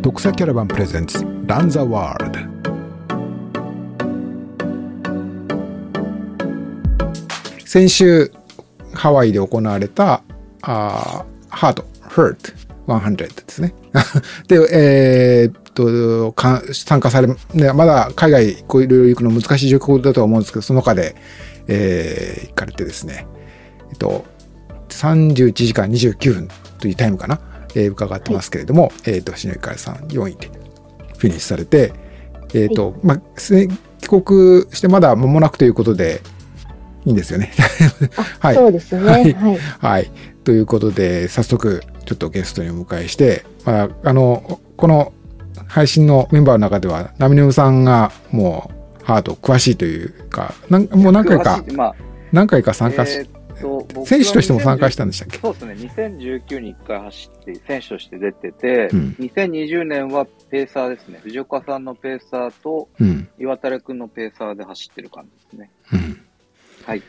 独裁キャラバンプレゼンツランザワールド先週ハワイで行われたあハート Hurt 100ですね。で、えー、っとか参加され、ね、まだ海外こういろいろ行くの難しい状況だとは思うんですけど、その中で、えー、行かれてですね、えっと、31時間29分というタイムかな、えー、伺ってますけれども、はい、えっ、と、篠川さん4位でフィニッシュされて、えっ、ー、と、はい、まあ、帰国してまだ間もなくということで、いいんですよね。はい。そうですね。はい。はい。ということで、早速、ちょっとゲストにお迎えして、まあ、あの、この配信のメンバーの中では、ナミネムさんがもう、ハート詳しいというか、なんもう何回か、まあ、何回か参加し、えー選手としても参加したんでしたっけ？そうですね、2019に1回走って、選手として出てて、うん、2020年はペーサーですね、藤岡さんのペーサーと、岩垂君のペーサーで走ってる感じですね。うん、はい。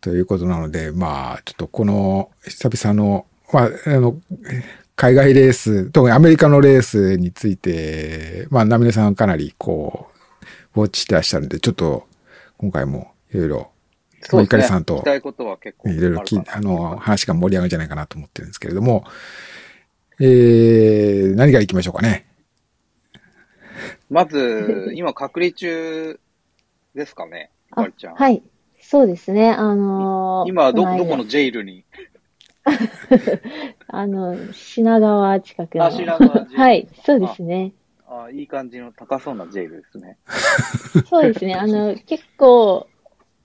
ということなので、まあ、ちょっとこの久々の、まあ、あの、海外レース、特にアメリカのレースについて、まあ、ナミネさんかなりこう、ウォッチしてらっしゃるんで、ちょっと今回もいろいろそうですね。さんと、いろいろあの、話が盛り上がるんじゃないかなと思ってるんですけれども、えー、何から行きましょうかね？まず、今隔離中ですかね、かりちゃん。はい。そうですね、あのー、今ど、どこのジェイルに？あの、品川近くの。あ、品川はい、そうですね。あいい感じの高そうなジェイルですね。そうですね。あの、結構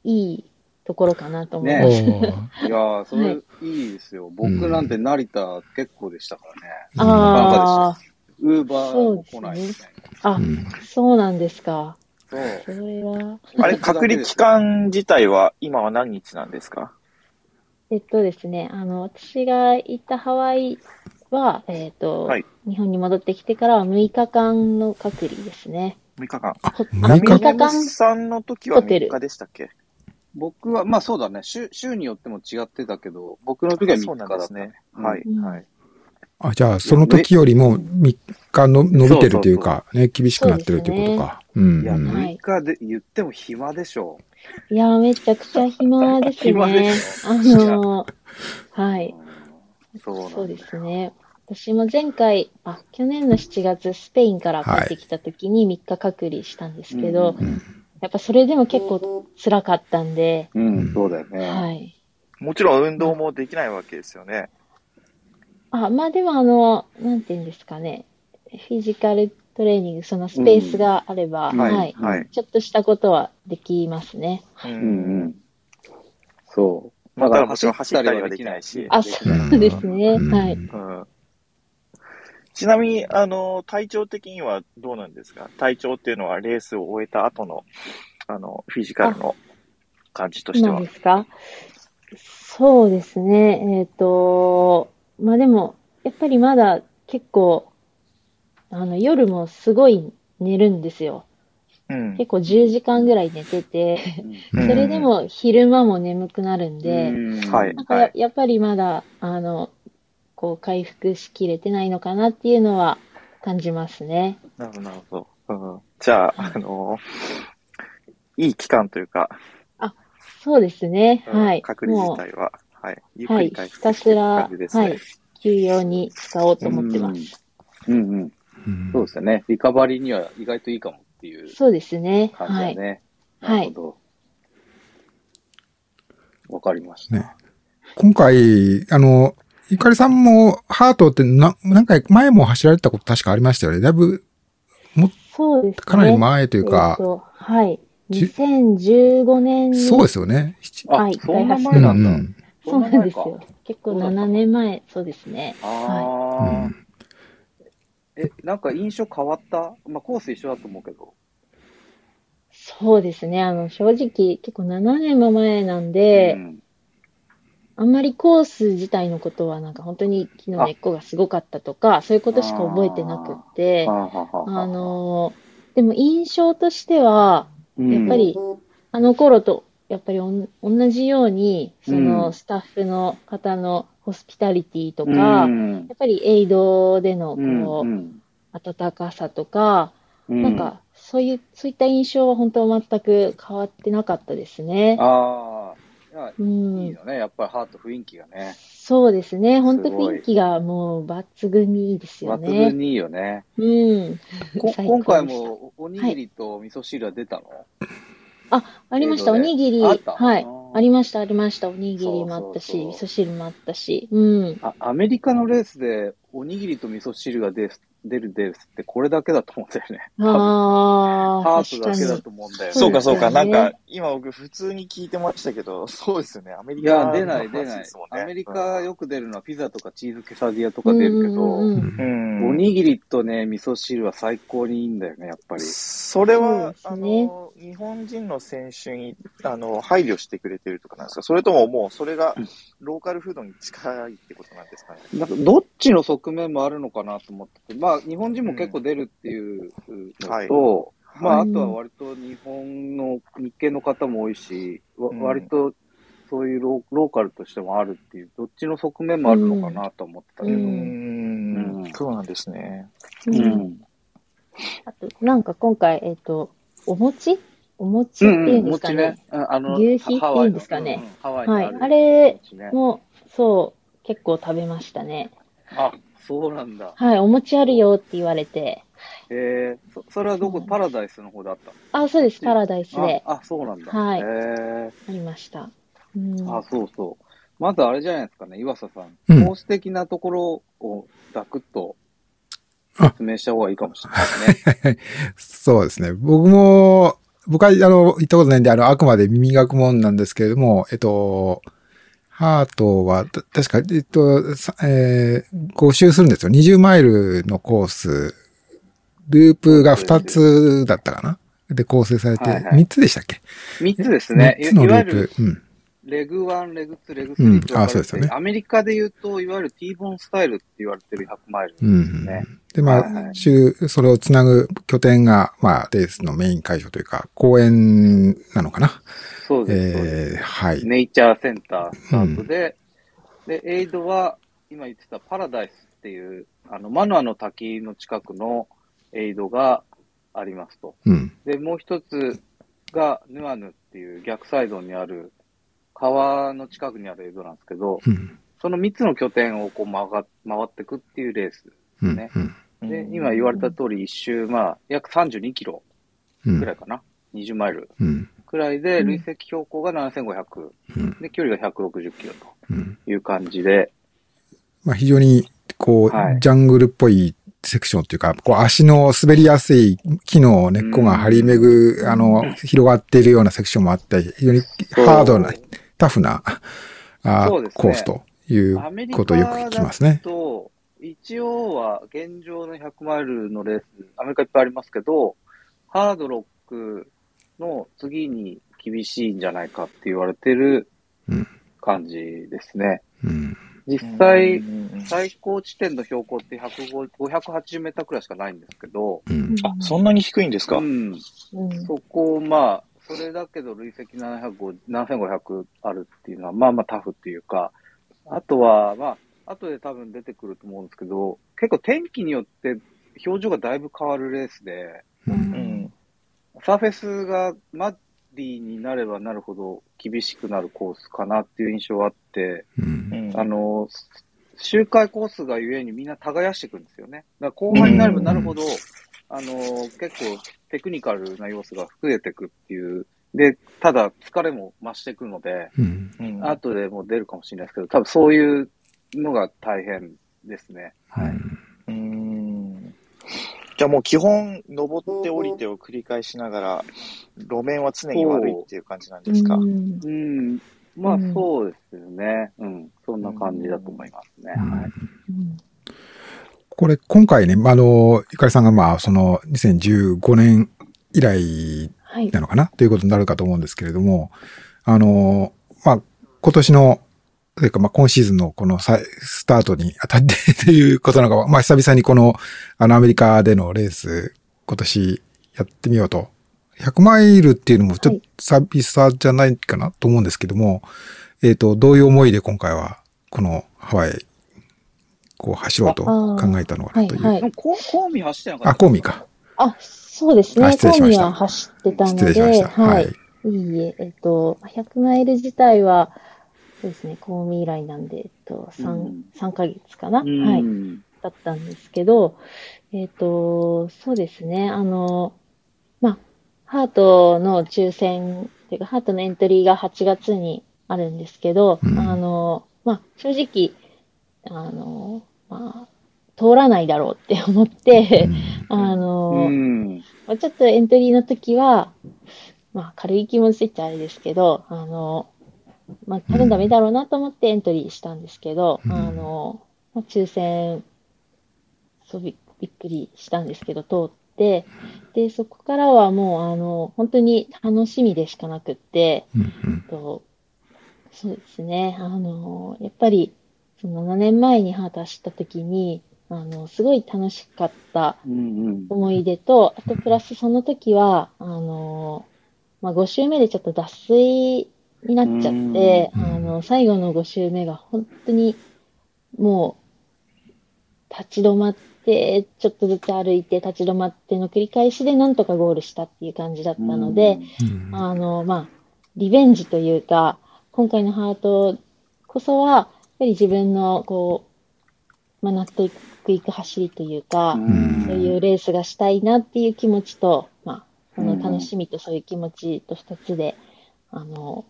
いいところかなと思います。ね、いやそれいいですよ。僕なんて成田結構でしたからね。ああ。ウーバー来ないですね。あ、そうなんですか。そう。それは。あれ、隔離期間自体は今は何日なんですか？えっとですね、あの、私が行ったハワイは、えっ、ー、と、はい、日本に戻ってきてからは6日間の隔離ですね。6日間。あ、6日間？さんの時は6日でしたっけ？僕は、まあそうだね。週、週によっても違ってたけど、僕の時は3日だったね。はい、はい。あ、じゃあ、その時よりも3日の伸びてるというか、ね、厳しくなってるということか。うん。いや、6日で言っても暇でしょう。いや、めちゃくちゃ暇ですね。暇でしょ。あの、はい。そうそうですね。私も前回、あ、去年の7月、スペインから帰ってきた時に3日隔離したんですけど、はいうんやっぱそれでも結構辛かったんで。うん、そうだよね。はい。もちろん運動もできないわけですよね。あ、まあでもあの、なんていうんですかね。フィジカルトレーニング、そのスペースがあれば、うん、はい、はい、ちょっとしたことはできますね。うん、うん、そう。まだもちろん走ったりはできないし。あ、そうですね。はい。うんちなみに、あの、体調的にはどうなんですか？体調っていうのはレースを終えた後の、あの、フィジカルの感じとしては。そうですか？そうですね。えっ、ー、と、まあでも、やっぱりまだ結構、あの、夜もすごい寝るんですよ。うん、結構10時間ぐらい寝てて、それでも昼間も眠くなるんで、うん、なんかややっぱりまだ、あの、こう回復しきれてないのかなっていうのは感じますね。なるほど、なるほど。うん、じゃあ、あのー、いい期間というか。あ、そうですね。はい。隔離自体は、はい。ゆっくり回復してい感じですね、はい。ひたすら、はい。休養に使おうと思ってます。うん、うん、うん。そうですよね。リカバリーには意外といいかもっていう、そうですね。感じだね。はい。なるほど。わ、かりました。ね、今回、あの、ゆかりさんもハートってな何回前も走られたこと確かありましたよね。だいぶ、も、そうですね。かなり前というか。えー、はい。2015年に。そうですよね。はい。そんな前なんだ。うん、そうなんですよ。結構7年前、そうですね。ああ、はいうん、え、なんか印象変わった？まあコース一緒だと思うけど。そうですね。あの、正直、結構7年も前なんで、うんあんまりコース自体のことはなんか本当に木の根っこがすごかったとか、そういうことしか覚えてなくって、あの、でも印象としては、やっぱりあの頃とやっぱり同じように、そのスタッフの方のホスピタリティとか、やっぱりエイドでのこう、暖かさとか、うん、なんか、そういう、そういった印象は本当全く変わってなかったですね。ああ、うん、いいよね。やっぱりハート雰囲気がね。そうですね。本当雰囲気がもう抜群にいいですよね。抜群にいいよね。うん。今回もおにぎりと味噌汁は出たの、はいあ、ありました。おにぎり。はい。ありました、ありました。おにぎりもあったし、味噌汁もあったし。うん。あ、アメリカのレースで、おにぎりと味噌汁が出出るレースってこれだけだと思うんだよね。ああ。ハートだけだと思うんだよね。そうかそうか。なんか、今僕普通に聞いてましたけど、そうですよね。アメリカ、いや、出ない出ない。アメリカよく出るのはピザとかチーズケサディアとか出るけど、うん、おにぎりとね、味噌汁は最高にいいんだよね、やっぱり。それは、あの、日本人の選手に、あの、配慮してくれてるとかなんですか？それとももう、それが、ローカルフードに近いってことなんですかね？なんか、どっちの側面もあるのかなと思ってて、まあ、日本人も結構出るっていうのと、はい、まあ、あとは割と日本の日系の方も多いし、うん、割とそういうローカルとしてもあるっていう、どっちの側面もあるのかなと思ってたけど。うん、うんそうなんですね。うん。あと、なんか今回、えっ、ー、と、お餅？お餅っていうんですかね。ねあの牛皮っていうんですかね。はい。あれも、そう、結構食べましたね。あ、そうなんだ。はい、お餅あるよって言われて。えー、そそれはどこ、パラダイスの方であったあ、そうです、パラダイスで。あ、そうなんだ。はい。えー、ありました。うん、あ、そうそう。まずあれじゃないですかね、岩佐さん。うん、コース的なところをザクッと説明した方がいいかもしれないですね。そうですね。僕も、僕は、あの、言ったことないんで、あの、あくまで耳学問なんですけれども、えっと、ハートは、確か、えっと、えー、5周するんですよ。20マイルのコース、ループが2つだったかなで構成されて、3つでしたっけ ?3 つですね。3つのループ。うん。レグ1、レグ2、レグ3ってうん、あ、そうですよね。アメリカで言うと、いわゆる T ボーンスタイルって言われてる100マイルですね。うん、で、まあ、はいはい、それをつなぐ拠点が、まあ、レースのメイン会場というか、公園なのかな。そうです。えー、はい。ネイチャーセンタースタートで、うん、で、エイドは、今言ってたパラダイスっていう、あの、マヌアの滝の近くのエイドがありますと。うん、で、もう一つが、ヌアヌっていう逆サイドにある川の近くにある映像なんですけど、うん、その3つの拠点をこう回回っていくっていうレースですね。うんうん、で、今言われた通り一周、まあ、約32キロぐらいかな。うん、20マイルくらいで、累積標高が7500、うん、で、距離が160キロという感じで。まあ、非常に、こう、はい、ジャングルっぽいセクションというか、こう足の滑りやすい木の根っこが張り巡ぐ、あの、広がっているようなセクションもあったり、非常にハードな、タフなあ、ね、コースということをよく聞きますね。と一応は現状の100マイルのレース、アメリカいっぱいありますけど、ハードロックの次に厳しいんじゃないかって言われてる感じですね。うん、実際、最高地点の標高って580メーターくらいしかないんですけど、うん、あ、そんなに低いんですか、うん、そこをまあ、それだけど累積7500あるっていうのは、まあまあタフっていうか、あとは、まあ、後で多分出てくると思うんですけど、結構天気によって表情がだいぶ変わるレースで、うん、サーフェスがマッディになればなるほど厳しくなるコースかなっていう印象があって、うん、あの、周回コースがゆえにみんな耕していくんですよね。だから後半になればなるほど、あの、結構テクニカルな要素が増えていくっていう。で、ただ疲れも増していくので、うん、後でも出るかもしれないですけど、多分そういうのが大変ですね。はい。うん。じゃあもう基本、登って降りてを繰り返しながら、路面は常に悪いっていう感じなんですか？うん。まあそうですよね。うん。そんな感じだと思いますね。はい。これ、今回ね、あの、ゆかりさんがまあ、その、2015年以来なのかな、はい、ということになるかと思うんですけれども、あの、まあ、今年の、というか、まあ、今シーズンのこのスタートにあたってということなのか、まあ、久々にこの、あの、アメリカでのレース、今年やってみようと。100マイルっていうのもちょっと久々じゃないかなと思うんですけども、はい、えっ、ー、と、どういう思いで今回は、このハワイこう走ろうと考えたのかなという。はいはい、コーミ走ってなかったあ、コーミか。あ、そうですね。コーミは走ってたので、失礼しました。はい。いいえ、えっと、100マイル自体は、そうですね、コーミ以来なんで、えっと、3、うん、3ヶ月かな、はい。だったんですけど、えっと、そうですね、あの、まあ、ハートの抽選、というか、ハートのエントリーが8月にあるんですけど、うん、あの、まあ、正直、あの、まあ、通らないだろうって思って、うん、あの、うん、まあ、ちょっとエントリーの時は、まあ、軽い気持ちってあれですけど、あの、まあ、多分ダメだろうなと思ってエントリーしたんですけど、あの、まあ、抽選、そうびびっくりしたんですけど、通って、で、そこからはもう、あの、本当に楽しみでしかなくって、とそうですね、あの、やっぱり、その7年前にハート走った時に、あの、すごい楽しかった思い出と、あとプラスその時は、あの、まあ、5周目でちょっと脱水になっちゃって、あの、最後の5周目が本当にもう、立ち止まって、ちょっとずつ歩いて、立ち止まっての繰り返しでなんとかゴールしたっていう感じだったので、あの、まあ、リベンジというか、今回のハートこそは、やっぱり自分の、こう、まあ、納得いく走りというか、そういうレースがしたいなっていう気持ちと、まあ、その楽しみとそういう気持ちと二つで、あの、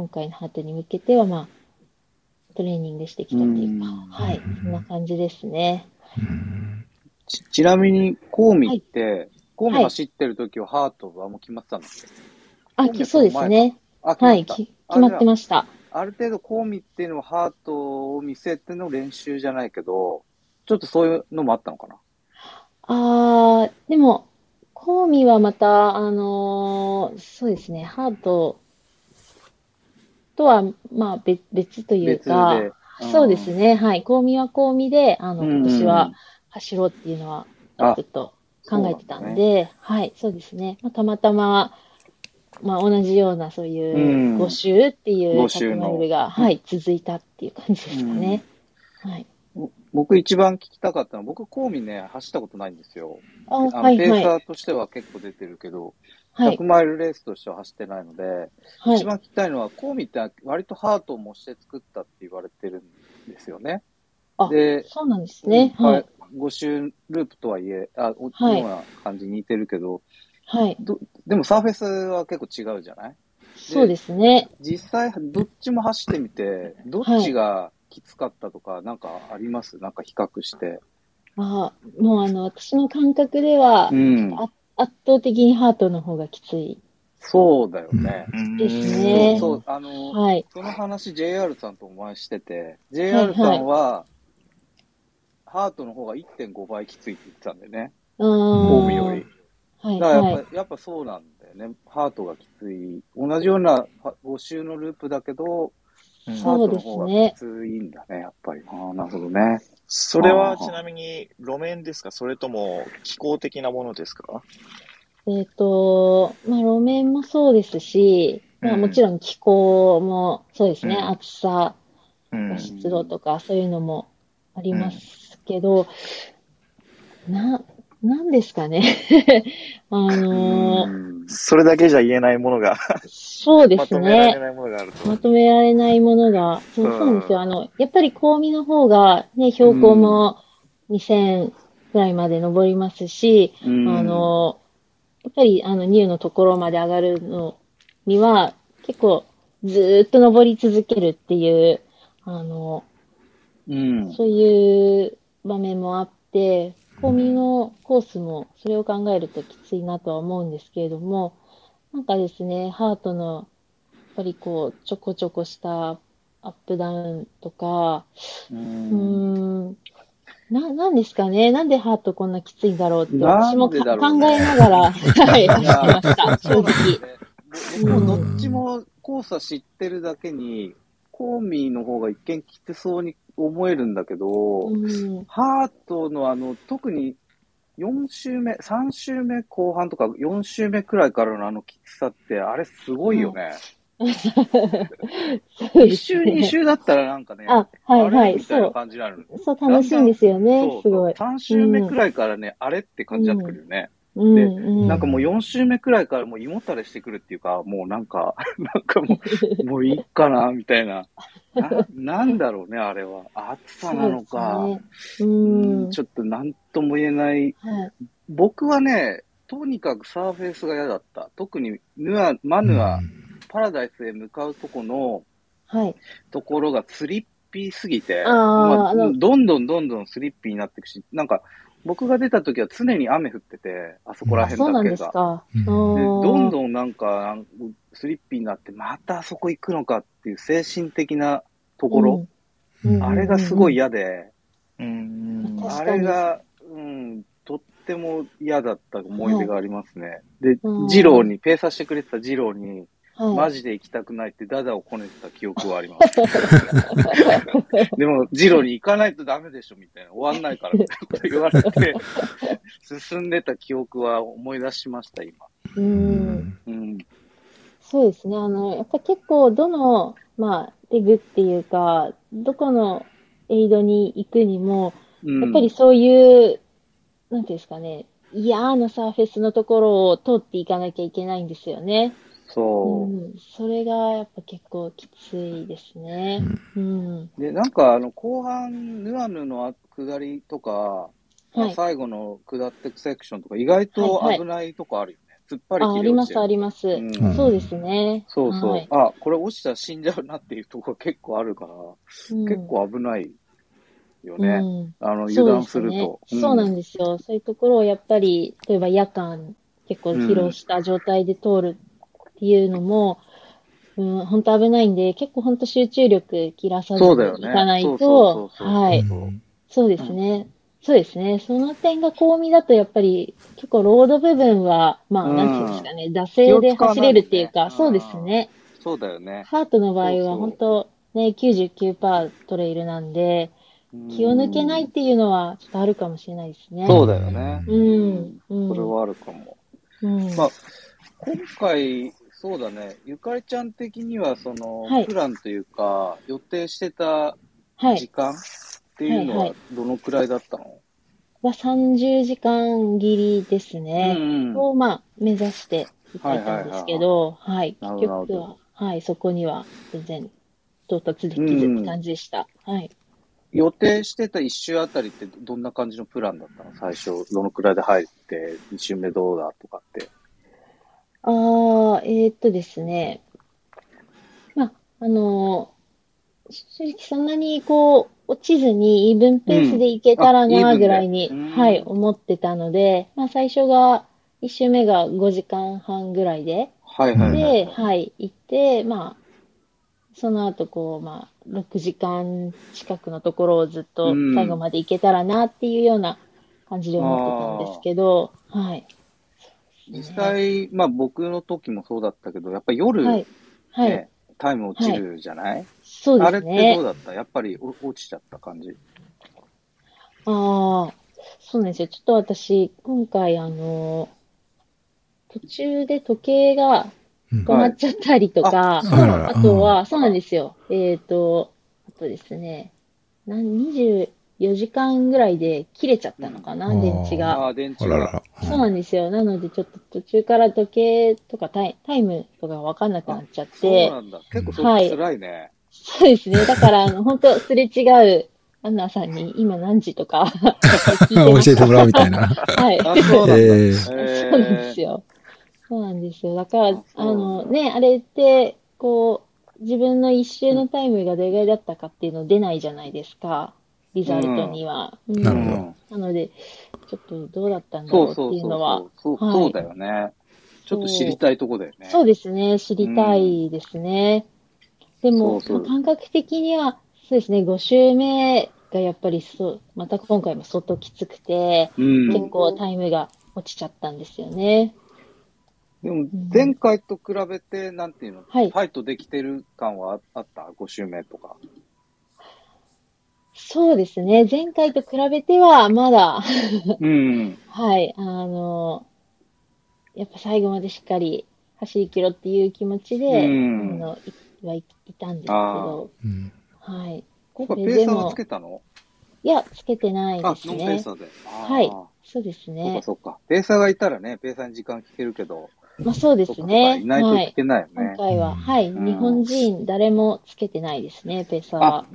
今回のハートに向けては、まあ、トレーニングしてきたというか、はい、そんな感じですね。ちちなみに、コーミって、はい、コーミ走ってる時はハートはもう決まってたんですか、はい、あ、そうですね。はい、決まってました。ある程度、コーミっていうのはハートを見せての練習じゃないけど、ちょっとそういうのもあったのかな？ああ、でも、コーミはまた、あのー、そうですね、ハートとは、まあ別、別というか、そうですね、はい。コーミはコーミで、あの、今年は走ろうっていうのは、ちょっと考えてたんで、ね、はい、そうですね。まあ、たまたま、まあ、同じような、そういう5周っていう100マイルが、はい、続いたっていう感じですかね。はい。僕一番聞きたかったのは、僕、コーミね、走ったことないんですよ。あの、はい、ペーサーとしては結構出てるけど、はい、100マイルレースとしては走ってないので、はい、一番聞きたいのは、コーミって割とハートを模して作ったって言われてるんですよね。で、そうなんですね。はい。5周ループとはいえ、あ、同じような感じに似てるけど、はい。でもサーフェスは結構違うじゃない？そうですね。実際、どっちも走ってみて、どっちがきつかったとか、なんかあります？なんか比較して。ああ、もうあの、私の感覚では、うん、圧倒的にハートの方がきつい。そうだよね。ですね。そう、あの、はい、その話 JR さんとお前してて、JR さんは、はい、ハートの方が1.5倍きついって言ってたんだよね。うん。神戸より。はい、だからやっぱ、はい、やっぱそうなんだよね。ハートがきつい。同じような5周のループだけど、そうですね。きついんだね、やっぱり。ああ、なるほどね。それはちなみに路面ですか？それとも気候的なものですか？えっ、ー、と、まあ路面もそうですし、まあもちろん気候もそうですね、うん、暑さ、湿度とかそういうのもありますけど、うん、な、なんですかね。あのー、それだけじゃ言えないものがそうですね。まとめられないものがあると。まとめられないものが、そうそうなんですよ。あの、やっぱり香美の方が、ね、標高も2000ぐらいまで登りますし、あの、やっぱり、あの、ニューのところまで上がるのには、結構、ずっと登り続けるっていう、あの、うん、そういう場面もあって、コミのコースもそれを考えるときついなとは思うんですけれども、なんかですね、ハートの、やっぱりこう、ちょこちょこしたアップダウンとか、うん、ん、な、なんですかねなんでハートこんなきついんだろうって、私も、ね、考えながら、はい、走りました、正直。僕もどっちもコースは知ってるだけに、コーミーの方が一見きつそうに思えるんだけど、うん、ハートのあの、特に4週目、3週目後半とか4週目くらいからのあのきつさって、あれすごいよね。一周、二周だったらなんかね、あ、はいはい、そう。感じになる。そう、楽しいんですよね、すごい。3周目くらいからね、あれって感じになってくるよね。で、なんかもう4週目くらいからもう胃もたれしてくるっていうか、もうなんか、なんかもう、もういいかな、みたいな。ななんだろうね、あれは。暑さなのか。うね、うんちょっとなんとも言えない、はい。僕はね、とにかくサーフェイスが嫌だった。特にヌア、マヌア、パラダイスへ向かうとこの、はい。ところがスリッピーすぎて、まあ、どんどんどんどんスリッピーになっていくし、なんか、僕が出た時は常に雨降ってて、あそこら辺だけが。そうなんですか。でどんどんなんか、スリッピーになって、またあそこ行くのかっていう精神的なところ、うん、あれがすごい嫌で、うん、あれが、うん、とっても嫌だった思い出がありますね。で、二郎に、ペーサーしてくれてた二郎に、マジで行きたくないってダダをこねてた記憶はあります。でも、ジロに行かないとダメでしょみたいな、終わんないからって言われて、進んでた記憶は思い出しました、今。うん。うん。そうですね。あの、やっぱ結構、どの、まあ、デグっていうか、どこのエイドに行くにも、やっぱりそういう、なんていうんですかね、嫌なサーフェスのところを通っていかなきゃいけないんですよね。そう。うん、それがやっぱ結構きついですね。うん。で、なんかあの後半、ヌアヌの下りとか、はい、最後の下っていくセクションとか、意外と危ないとこあるよね。突っ張りああります、あります、うん。そうですね。そうそう。はい、あ、これ落ちたら死んじゃうなっていうところ結構あるから、うん、結構危ないよね。うん、あの、油断するとそう、ねそうなんですよ。そういうところをやっぱり、例えば夜間、結構疲労した状態で通るっていうのも、うん、本当危ないんで、結構本当集中力切らさずにいかないと、はい。そうですね。そうですね。その点が巧みだと、やっぱり、結構ロード部分は、まあ、なんていうんですかね、惰性で走れるっていうか、そうですね。そうだよね。ハートの場合は、本当ね、99%トレイルなんで、気を抜けないっていうのは、ちょっとあるかもしれないですね。そうだよね。うん。それはあるかも。うん、まあ、今回、そうだね。ゆかりちゃん的には、その、はい、プランというか、予定してた時間っていうのは、どのくらいだったの、はいは30時間切りですね。うんうん、を、まあ、目指していってたんですけど、はい、結局は、はい、そこには全然到達できずって感じでした。うん、はい。予定してた1周あたりってどんな感じのプランだったの？最初、どのくらいで入って、2周目どうだとかって。ああ、えーっとですね。まあ、あの、正直そんなにこう、落ちずにイーブンペースでいけたらな、ぐらいに、はい、思ってたので、まあ最初が、一周目が5時間半ぐらいで、はいはいはい。で、はい、行って、まあ、その後こう、まあ、6時間近くのところをずっと最後まで行けたらなっていうような感じで思ってたんですけど、はい。実際、まあ僕の時もそうだったけど、やっぱり夜、ね、はい、タイム落ちるじゃない、はい、そうですね。あれってどうだった？やっぱり落ちちゃった感じ。ああ、そうなんですよ。ちょっと私、今回あの、途中で時計が止まっちゃったりとか、うん、ああとは、そうなんですよ。えっ、ー、と、あとですね、20、4時間ぐらいで切れちゃったのかな、うん、電池が。ああ、電池が。そうなんですよ。なので、ちょっと途中から時計とかタイタイムとかがわかんなくなっちゃって。そうなんだ。結構それ辛いね。はい、そうですね。だから、あの、本当すれ違う、アンナさんに今何時とか 教えてもらうみたいな。はい。そうなんです。そうなんですよ。そうなんですよ。だから、あのね、あれって、こう、自分の一周のタイムがどれぐらいだったかっていうの出ないじゃないですか。リザルトには。うん、なるほど。なので、ちょっとどうだったんだろうっていうのは。そうそうだよね。ちょっと知りたいとこだよね。そうですね。知りたいですね。でも、そうそう感覚的には、そうですね、5周目がやっぱりそう、また今回も相当きつくて、うん、結構タイムが落ちちゃったんですよね。でも、前回と比べて、なんていうの、はい、ファイトできてる感はあった ?5 周目とか。そうですね。前回と比べては、まだうん。はい。あの、やっぱ最後までしっかり走り切ろうっていう気持ちで、あの、いはいいたんですけど、はい。今回ペーサーはつけたの？いや、つけてないですね。あ、ノンペーサーで。はい。そうですね。そうか、そうか。ペーサーがいたらね、ペーサーに時間聞けるけど。まあそうですね。いないと聞けないよね。はい、今回は、はい、日本人誰もつけてないですね、ペーサーは。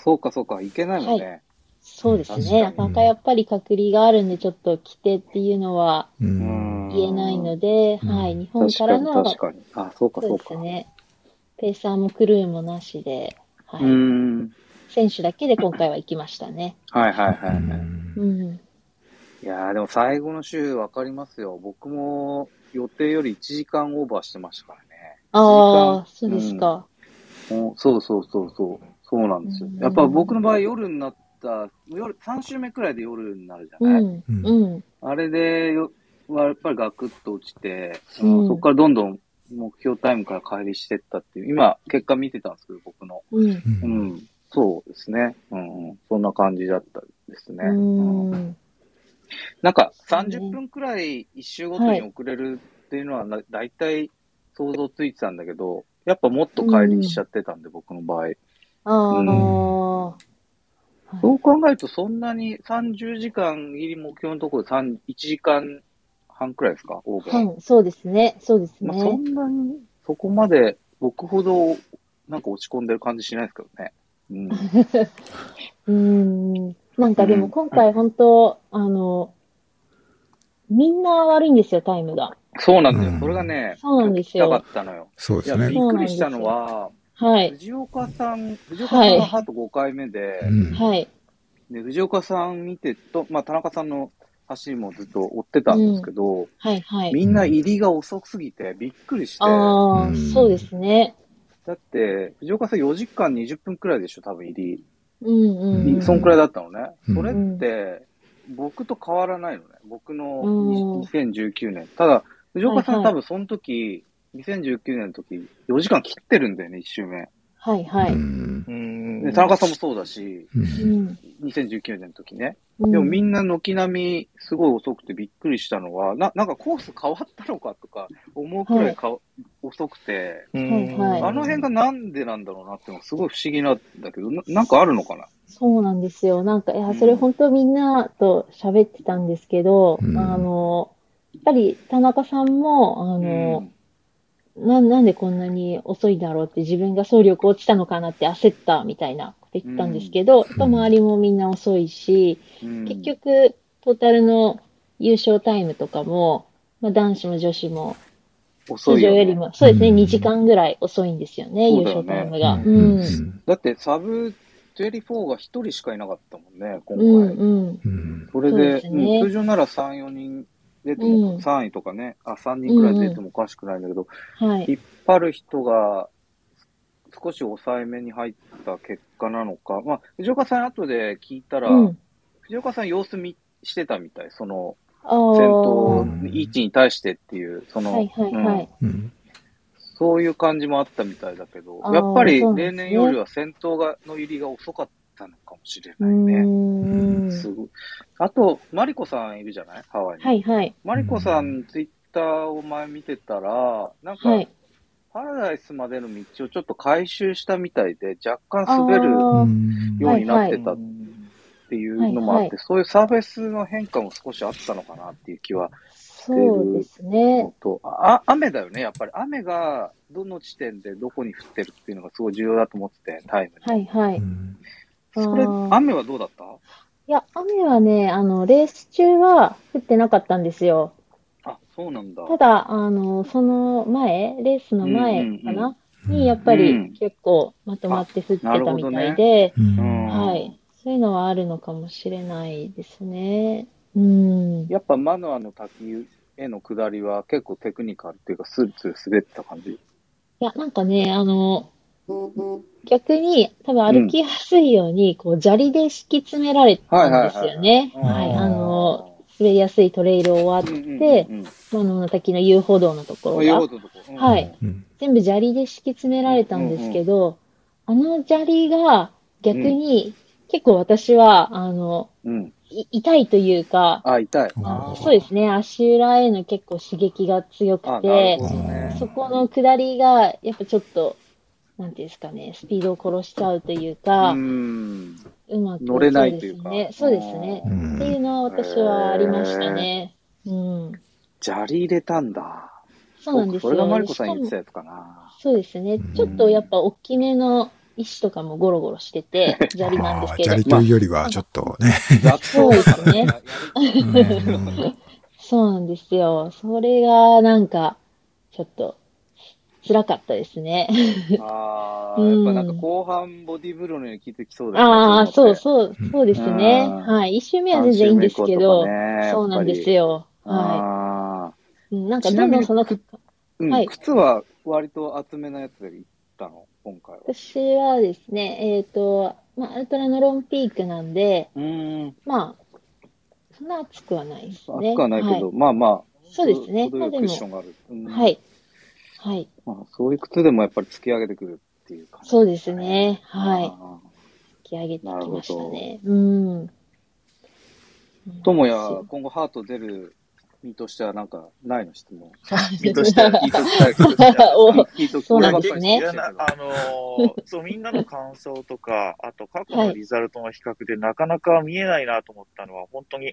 そうか、そうか、いけないもんね。はいそうですね。なかなかやっぱり隔離があるんで、ちょっと来てっていうのは言えないので、はい、日本からの、確かに。あ、そうか、そうか。そうですね。ペーサーもクルーもなしで、はい。選手だけで今回は行きましたね。はいはいはい、はい。うん。いやー、でも最後の週わかりますよ。僕も予定より1時間オーバーしてましたからね。ああ、そうですか、うん、そうそうそうそう。そうなんですよ。やっぱ僕の場合夜になった、夜、3週目くらいで夜になるじゃない、うんうん、あれでよ、はやっぱりガクッと落ちて、うん、そこからどんどん目標タイムから帰りしてったっていう、今、結果見てたんですけど、僕の。うん。うん、そうですね。うん、そんな感じだったですね。うんなんか30分くらい一周ごとに遅れるっていうのはだ、だいたい想像ついてたんだけど、やっぱもっと帰りしちゃってたんで、うん、僕の場合。ああ、うん、そう考えると、そんなに30時間入り目標のところで1時間半くらいですか、オーバー。はい、そうですね、そうですね。まあ、そんなに、そこまで僕ほどなんか落ち込んでる感じしないですけどね。うん。うんなんかでも今回本当、うん、あの、みんな悪いんですよ、タイムが。そうなんだよ。それがね、そうなんですよ。かったのよ。そうですね。びっくりしたのは、はい。藤岡さん、藤岡さんがハート5回目で、はい。で、藤岡さん見てと、まあ、田中さんの走りもずっと追ってたんですけど、うん、はいはい。みんな入りが遅すぎてびっくりして。ああ、そうですね。だって、藤岡さん4時間20分くらいでしょ、多分入り。うんうん、そんくらいだったのね。それって、僕と変わらないのね。僕の2019年。ただ、藤岡さん、多分その時、2019年の時、4時間切ってるんだよね、1周目。はいはい。で田中さんもそうだし、うん、2019年の時ね。でもみんな軒並みすごい遅くてびっくりしたのは、ななんかコース変わったのかとか思うくらいか、はい、遅くて、はいはい、あの辺がなんでなんだろうなってすごい不思議なんだけどな、なんかあるのかな？そうなんですよ。なんか、いや、それ本当みんなと喋ってたんですけど、うん、あの、やっぱり田中さんも、あの、うんな、なんでこんなに遅いだろうって自分が総力落ちたのかなって焦ったみたいなこと言ったんですけど、うん、周りもみんな遅いし、うん、結局トータルの優勝タイムとかも、まあ、男子も女子も遅いよ、ね、よりも、そうですね、うん、2時間ぐらい遅いんですよね、優勝タイムが。うん。だってサブ24が1人しかいなかったもんね、今回。うんうん。それで、ね、通常なら3、4人出ても、うん、3位とかね、あ、3人くらい出てもおかしくないんだけど、うん、引っ張る人が少し抑えめに入った結果なのか、まあ、藤岡さん後で聞いたら、うん、藤岡さん様子見してたみたい、その、先頭位置に対してっていう、その、はいはいはい、うん、そういう感じもあったみたいだけど、やっぱり例年よりは先頭がの入りが遅かったのかもしれないね。すごい。あと、マリコさんいるじゃない？ハワイに。はいはい。マリコさん、ツイッターを前見てたら、なんか、はい、パラダイスまでの道をちょっと回収したみたいで、若干滑るようになってたっていうのもあって、そういうサーフェスの変化も少しあったのかなっていう気はしてるそうですね。とあ雨だよね、やっぱり。雨がどの地点でどこに降ってるっていうのがすごい重要だと思ってて、タイムに。はいはい。それ、雨はどうだった？いや、雨はね、あの、レース中は降ってなかったんですよ。あ、そうなんだ。ただ、あの、その前、レースの前かな、うんうん、に、やっぱり結構まとまって降ってたみたいで、ね、はい。そういうのはあるのかもしれないですね。うん。やっぱマノアの滝への下りは結構テクニカルっていうか、スーツで滑ってた感じ？いや、なんかね、あの、逆に、多分歩きやすいように、こう、砂利で敷き詰められたんですよね。はい、あの、滑りやすいトレイル終わって、マノの滝の遊歩道のところが、はい、全部砂利で敷き詰められたんですけど、あの砂利が逆に、結構私は、あの、痛いというか、あ、痛い。そうですね。足裏への結構刺激が強くて、ね、そこの下りが、やっぱちょっと、なんていうんですかね、スピードを殺しちゃうというか、うんうまく乗れないというか。そうですね。っていうのは私はありましたね。うん。砂利入れたんだ。そうなんですよ。それがマリコさん言ってたやつかな。そうですね。ちょっとやっぱ大きめの石とかもゴロゴロしてて、砂利なんですけど。砂利というよりはちょっとね。そうですね。そうなんですよ。それがなんか、ちょっと、辛かったですね。ああ、やっぱなんか後半ボディーブローのように効いてきそうですね。ああ、そうそう、そうですね。はい。一周目は全然いいんですけど、そうなんですよ。はい。なんかどんどんその、はい、靴は割と厚めなやつで行ったの？今回は。私はですね、えっ、ー、と、まあ、ウルトラのロンピークなんで、うん。まあ、そんな暑くはないですね。暑くはないけど、はい、まあまあ、そうですね。まあでも、クッションがある。うん、はい。はい。まあ、そういう靴でもやっぱり突き上げてくるっていう感じ、ね、そうですね。はい。突き上げてきましたね。うん。ともや、今後ハート出る身としてはなんかないの質問。身としては、聞いときたい。聞いときそうなんですね。あの そう、みんなの感想とか、あと過去のリザルトの比較でなかなか見えないなと思ったのは、本当に、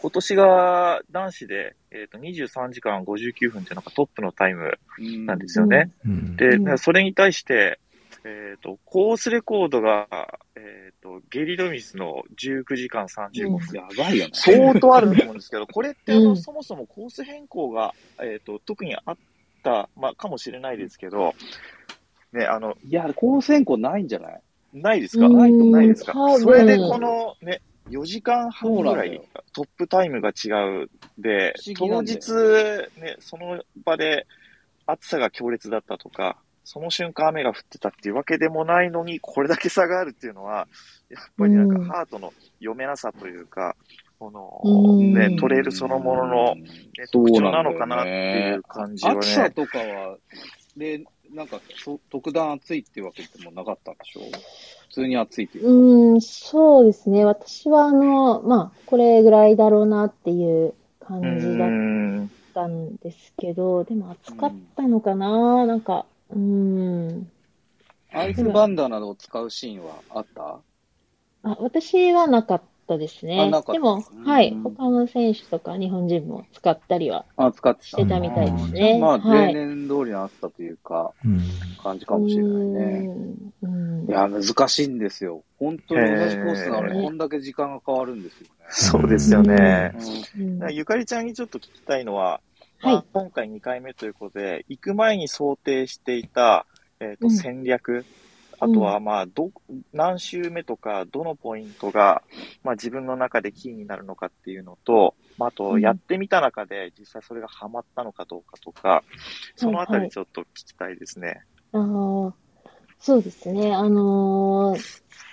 今年が男子で、えっ、ー、と、23時間59分ってなんかトップのタイムなんですよね。で、それに対して、えっ、ー、と、コースレコードが、えっ、ー、と、ゲリドミスの19時間35分。やばいよね。相当あると思うんですけど、これってあの、そもそもコース変更が、えっ、ー、と、特にあった、まあ、かもしれないですけど、ね、あの、いや、コース変更ないんじゃない？ないですか？ないとないですか？それでこのね、4時間半ぐらいトップタイムが違う。で、当日、ね、その場で暑さが強烈だったとか、その瞬間雨が降ってたっていうわけでもないのに、これだけ差があるっていうのは、やっぱりなんかハートの読めなさというか、この、ね、トレイルそのものの、ね、特徴なのかなっていう感じはね。暑さとかは、で、なんかそ、特段暑いっていうわけでもなかったんでしょ？う普通に暑いっていううん、そうですね。私はあの、まあ、これぐらいだろうなっていう感じだったんですけど、でも暑かったのかな、なんか、うん。アイスバンダなどを使うシーンはあった？あ、私はなかったですね。でも、はい、他の選手とか日本人も使ったりはあ使ってしてたみたいですね。まあ、例年通りのあったというか、感じかもしれないね。いや、難しいんですよ。本当に同じコースなのに、こんだけ時間が変わるんですよね。そうですよね。ゆかりちゃんにちょっと聞きたいのは、はい、今回2回目ということで、行く前に想定していた、えーと、戦略、うん、あとは、まあ、ど、何周目とか、どのポイントが、まあ、自分の中でキーになるのかっていうのと、まあ、あと、やってみた中で、実際それがハマったのかどうかとか、そのあたりちょっと聞きたいですね。はいはい、ああ、そうですね。あのー、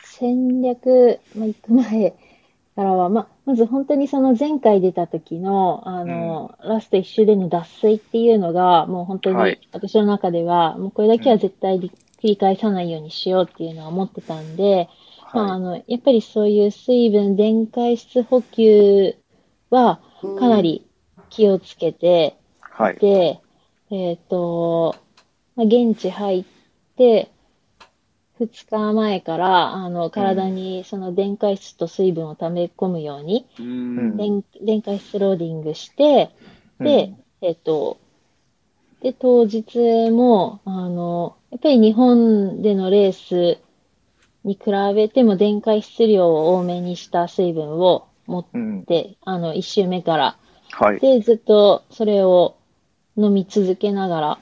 戦略、まあ、行く前、からは、ままず本当にその前回出た時の、あの、うん、ラスト一周での脱水っていうのが、もう本当に私の中では、もうこれだけは絶対繰り返さないようにしようっていうのは思ってたんで、はい、まあ、あの、やっぱりそういう水分、電解質補給はかなり気をつけてい。て、はい、えっ、ー、と、まあ、現地入って、2日前から、あの、体にその電解質と水分を溜め込むように、うん、電電解質ローディングして、で、うん、えっと、で、当日も、あの、やっぱり日本でのレースに比べても電解質量を多めにした水分を持って、うん、あの、1周目から、はい。で、ずっとそれを飲み続けながら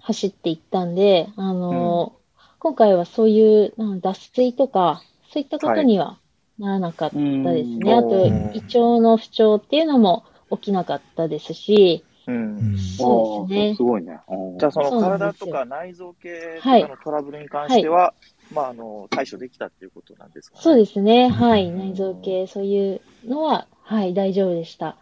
走っていったんで、あの、今回はそういう脱水とか、そういったことにはならなかったですね。はい、あと、胃腸の不調っていうのも起きなかったですし、うん、そうですね。すごいね。じゃあ、その体とか内臓系とかのトラブルに関しては、はい、まあ、あの、対処できたっていうことなんですかね。そうですね。はい。内臓系、そういうのは、はい、大丈夫でした。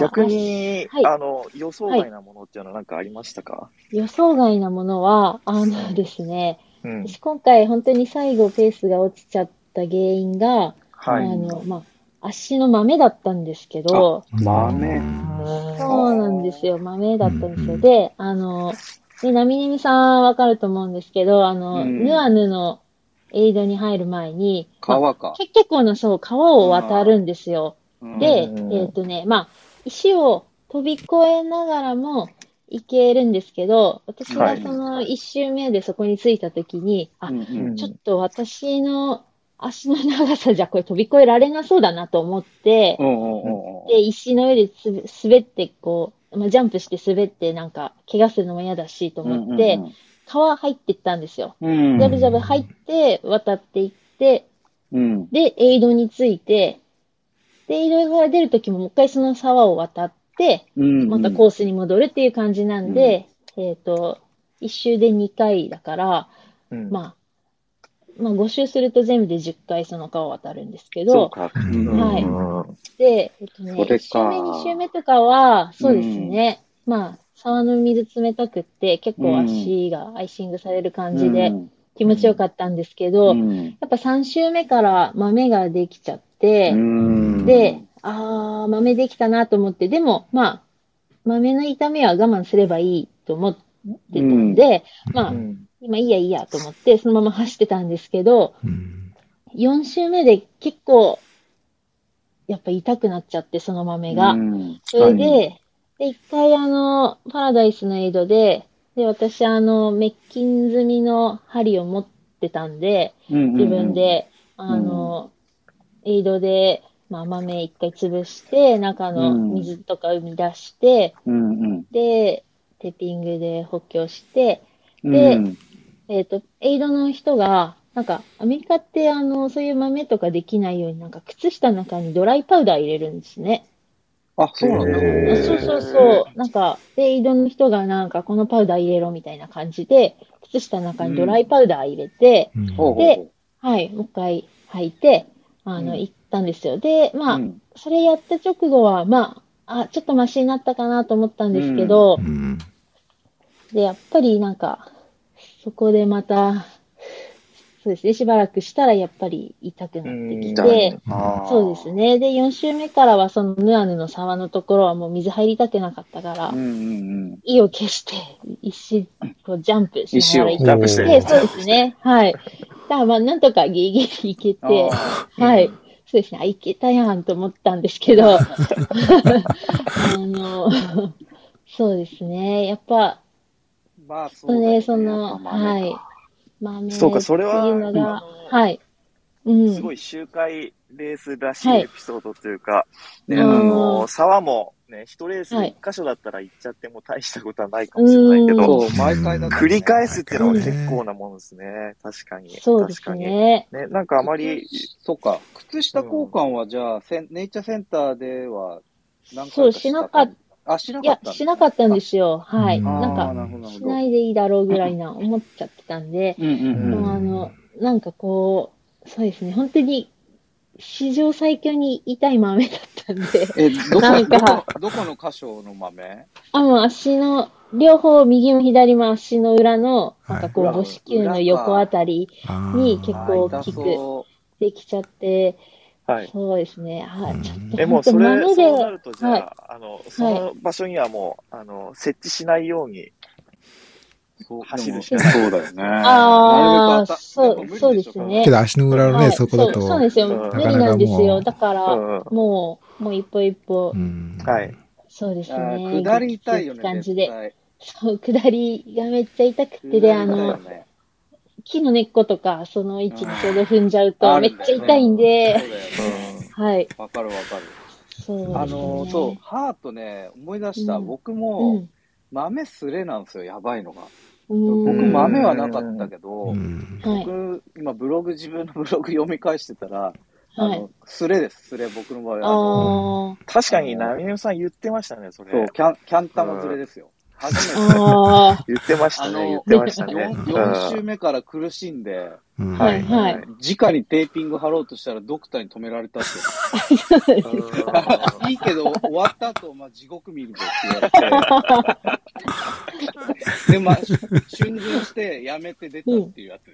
逆に、はい、あの、予想外なものっていうのは何かありましたか、はい、予想外なものは、あのですね、うん、今回本当に最後ペースが落ちちゃった原因が、はい、あの、まあ、足の豆だったんですけど、豆そうなんですよ。豆だったんですよ。で、あの、で、ナミネミさんわかると思うんですけど、あの、ヌアヌのエイドに入る前に、川か。結構の、そう、川を渡るんですよ。で、えっ、ー、とね、まあ、石を飛び越えながらも行けるんですけど、私はその一周目でそこに着いた時に、はい、あ、ちょっと私の足の長さじゃこれ飛び越えられなそうだなと思って、で、石の上で滑ってこう、まあ、ジャンプして滑ってなんか怪我するのも嫌だしと思って、川入っていったんですよ。ジャブジャブ入って渡っていって、で、エイドについて、で、エイドから出るときももう一回その沢を渡って、またコースに戻るっていう感じなんで、えっ、と、一周で2回だから、まあ、まあ、5周すると全部で10回その川を渡るんですけど、はい。で、えっとね、1周目、2周目とかは、そうですね、まあ、沢の水冷たくって、結構足がアイシングされる感じで気持ちよかったんですけど、やっぱ3周目から豆ができちゃって、で、あー、豆できたなと思って、でも、まあ、豆の痛みは我慢すればいいと思ってたんで、まあ、今いいやいいやと思って、そのまま走ってたんですけど、うん、4周目で結構、やっぱ痛くなっちゃって、その豆が。うん、それで、はい、で、一回あの、パラダイスのエイドで、で、私あの、滅菌済みの針を持ってたんで、自分で、あの、エイドで、まあ、豆一回潰して、中の水とか生み出して、で、テーピングで補強して、で、えっ、ー、と、エイドの人が、なんか、アメリカってあの、そういう豆とかできないように、なんか、靴下の中にドライパウダー入れるんですね。あ、そうなんだ。そうそうそう。なんか、で、エイドの人がなんか、このパウダー入れろみたいな感じで、靴下の中にドライパウダー入れて、うん、で、はい、もう一回履いて、あの、たんですよ。で、まあ、うん、それやった直後は、まあ、あ、ちょっとマシになったかなと思ったんですけど、で、やっぱりなんか、そこでまた、そうですね、しばらくしたらやっぱり痛くなってきて、そうですね。で、4週目からはそのヌアヌの沢のところはもう水入りたくなかったから、意を消して、石、こうジャンプしながら行って、そうですね。はい。だからまあなんとかギリギリ行けて、はい。そうですね、あ、行けたやんと思ったんですけど、あの、そうですね、やっぱ、まあ、そうね、ね、その、はい。豆そうか、それは、はい。うん、すごい周回レースらしいエピソードというか、はい、ね、あの、沢もね、一レース一箇所だったら行っちゃっても大したことはないかもしれないけど、毎回だ、繰り返すっていうのは結構なものですね。確かに。そうですね。ね、なんかあまり、そっか、靴下交換はじゃあ、ネイチャーセンターでは何そう、しなかった。あ、しなかったいや、しなかったんですよ。はい。なんか、しないでいいだろうぐらいな思っちゃってたんで、あの、なんかこう、そうですね、本当に、史上最強に痛い豆だったんで。え、どこ、どこ、どこの箇所の豆？あ、もう足の、両方、右も左も足の裏の、なんかこう、母子球の横あたりに結構大きくできちゃって、はい。そうですね。はい。ちょっと。でも、それ、そうなると、じゃあ、はい、あの、その場所にはもう、あの、設置しないように、走るしかない。そうだよね。ああ、そう、そうですね。けど足の裏のね、そこだと。そうですよ。無理なんですよ。だから、もう、もう一歩一歩。はい。そうですね。下り痛いよね。感じで。そう、下りがめっちゃ痛くてで、あの、木の根っことか、その位置にちょうど踏んじゃうと、めっちゃ痛いんで、はい。わかるわかる。そう、あの、そう、ハートね、思い出した。僕も、豆すれなんですよ、やばいのが。僕、豆はなかったけど、僕、今、ブログ、自分の ブログ読み返してたら、あの、すれです、すれ、僕の場合は。確かに、ナミネさん言ってましたね、それ。そう、キャン、キャン玉ずれですよ。初めて。言ってましたね、言ってましたね。4, 週目から苦しんで、はい、はい。直にテーピング貼ろうとしたらドクターに止められたって。いいけど、終わった後、まあ、地獄見るぞって言われて。で、まあ、春巡してやめて出たっていうやつ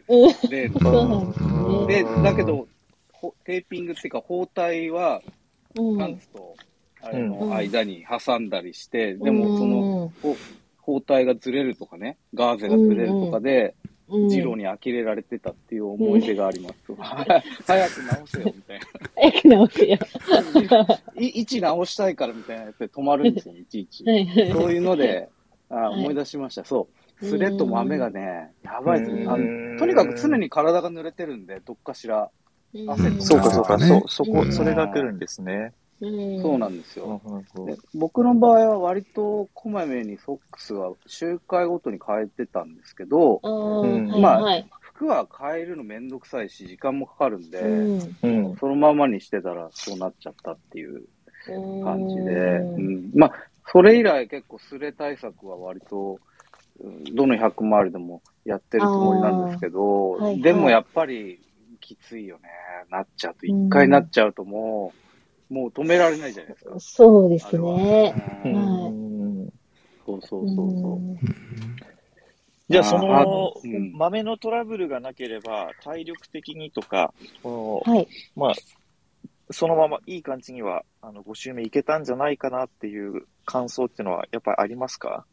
です。で、だけど、テーピングっていうか、包帯は、パンツと、あれの間に挟んだりして、でもその、包帯がずれるとかね、ガーゼがずれるとかで、ジローに呆れられてたっていう思い出があります。早く直せよ、みたいな。早く直せよ。位置直したいからみたいなやつで止まるんですよ、いちいち。そういうので、あ思い出しました。そう。スレッド豆がね、やばいですね。とにかく常に体が濡れてるんで、どっかしら。汗とか。そうか、そうか、そう、そこ、それが来るんですね。そうなんですよ。僕の場合は割とこまめにソックスは周回ごとに変えてたんですけど、まあ、服は変えるのめんどくさいし、時間もかかるんで、うん、そのままにしてたらそうなっちゃったっていう感じで、うん、まあ、それ以来結構スレ対策は割と、どの100マイルでもやってるつもりなんですけど、はいはい、でもやっぱりきついよね。なっちゃうと、一回なっちゃうともう、もう止められないじゃないですか。そうですね。はい。そうそうそうそう。じゃあ、その、豆のトラブルがなければ、体力的にとか、この、はい、まあ、そのままいい感じには、あの、5周目いけたんじゃないかなっていう感想っていうのは、やっぱりありますか？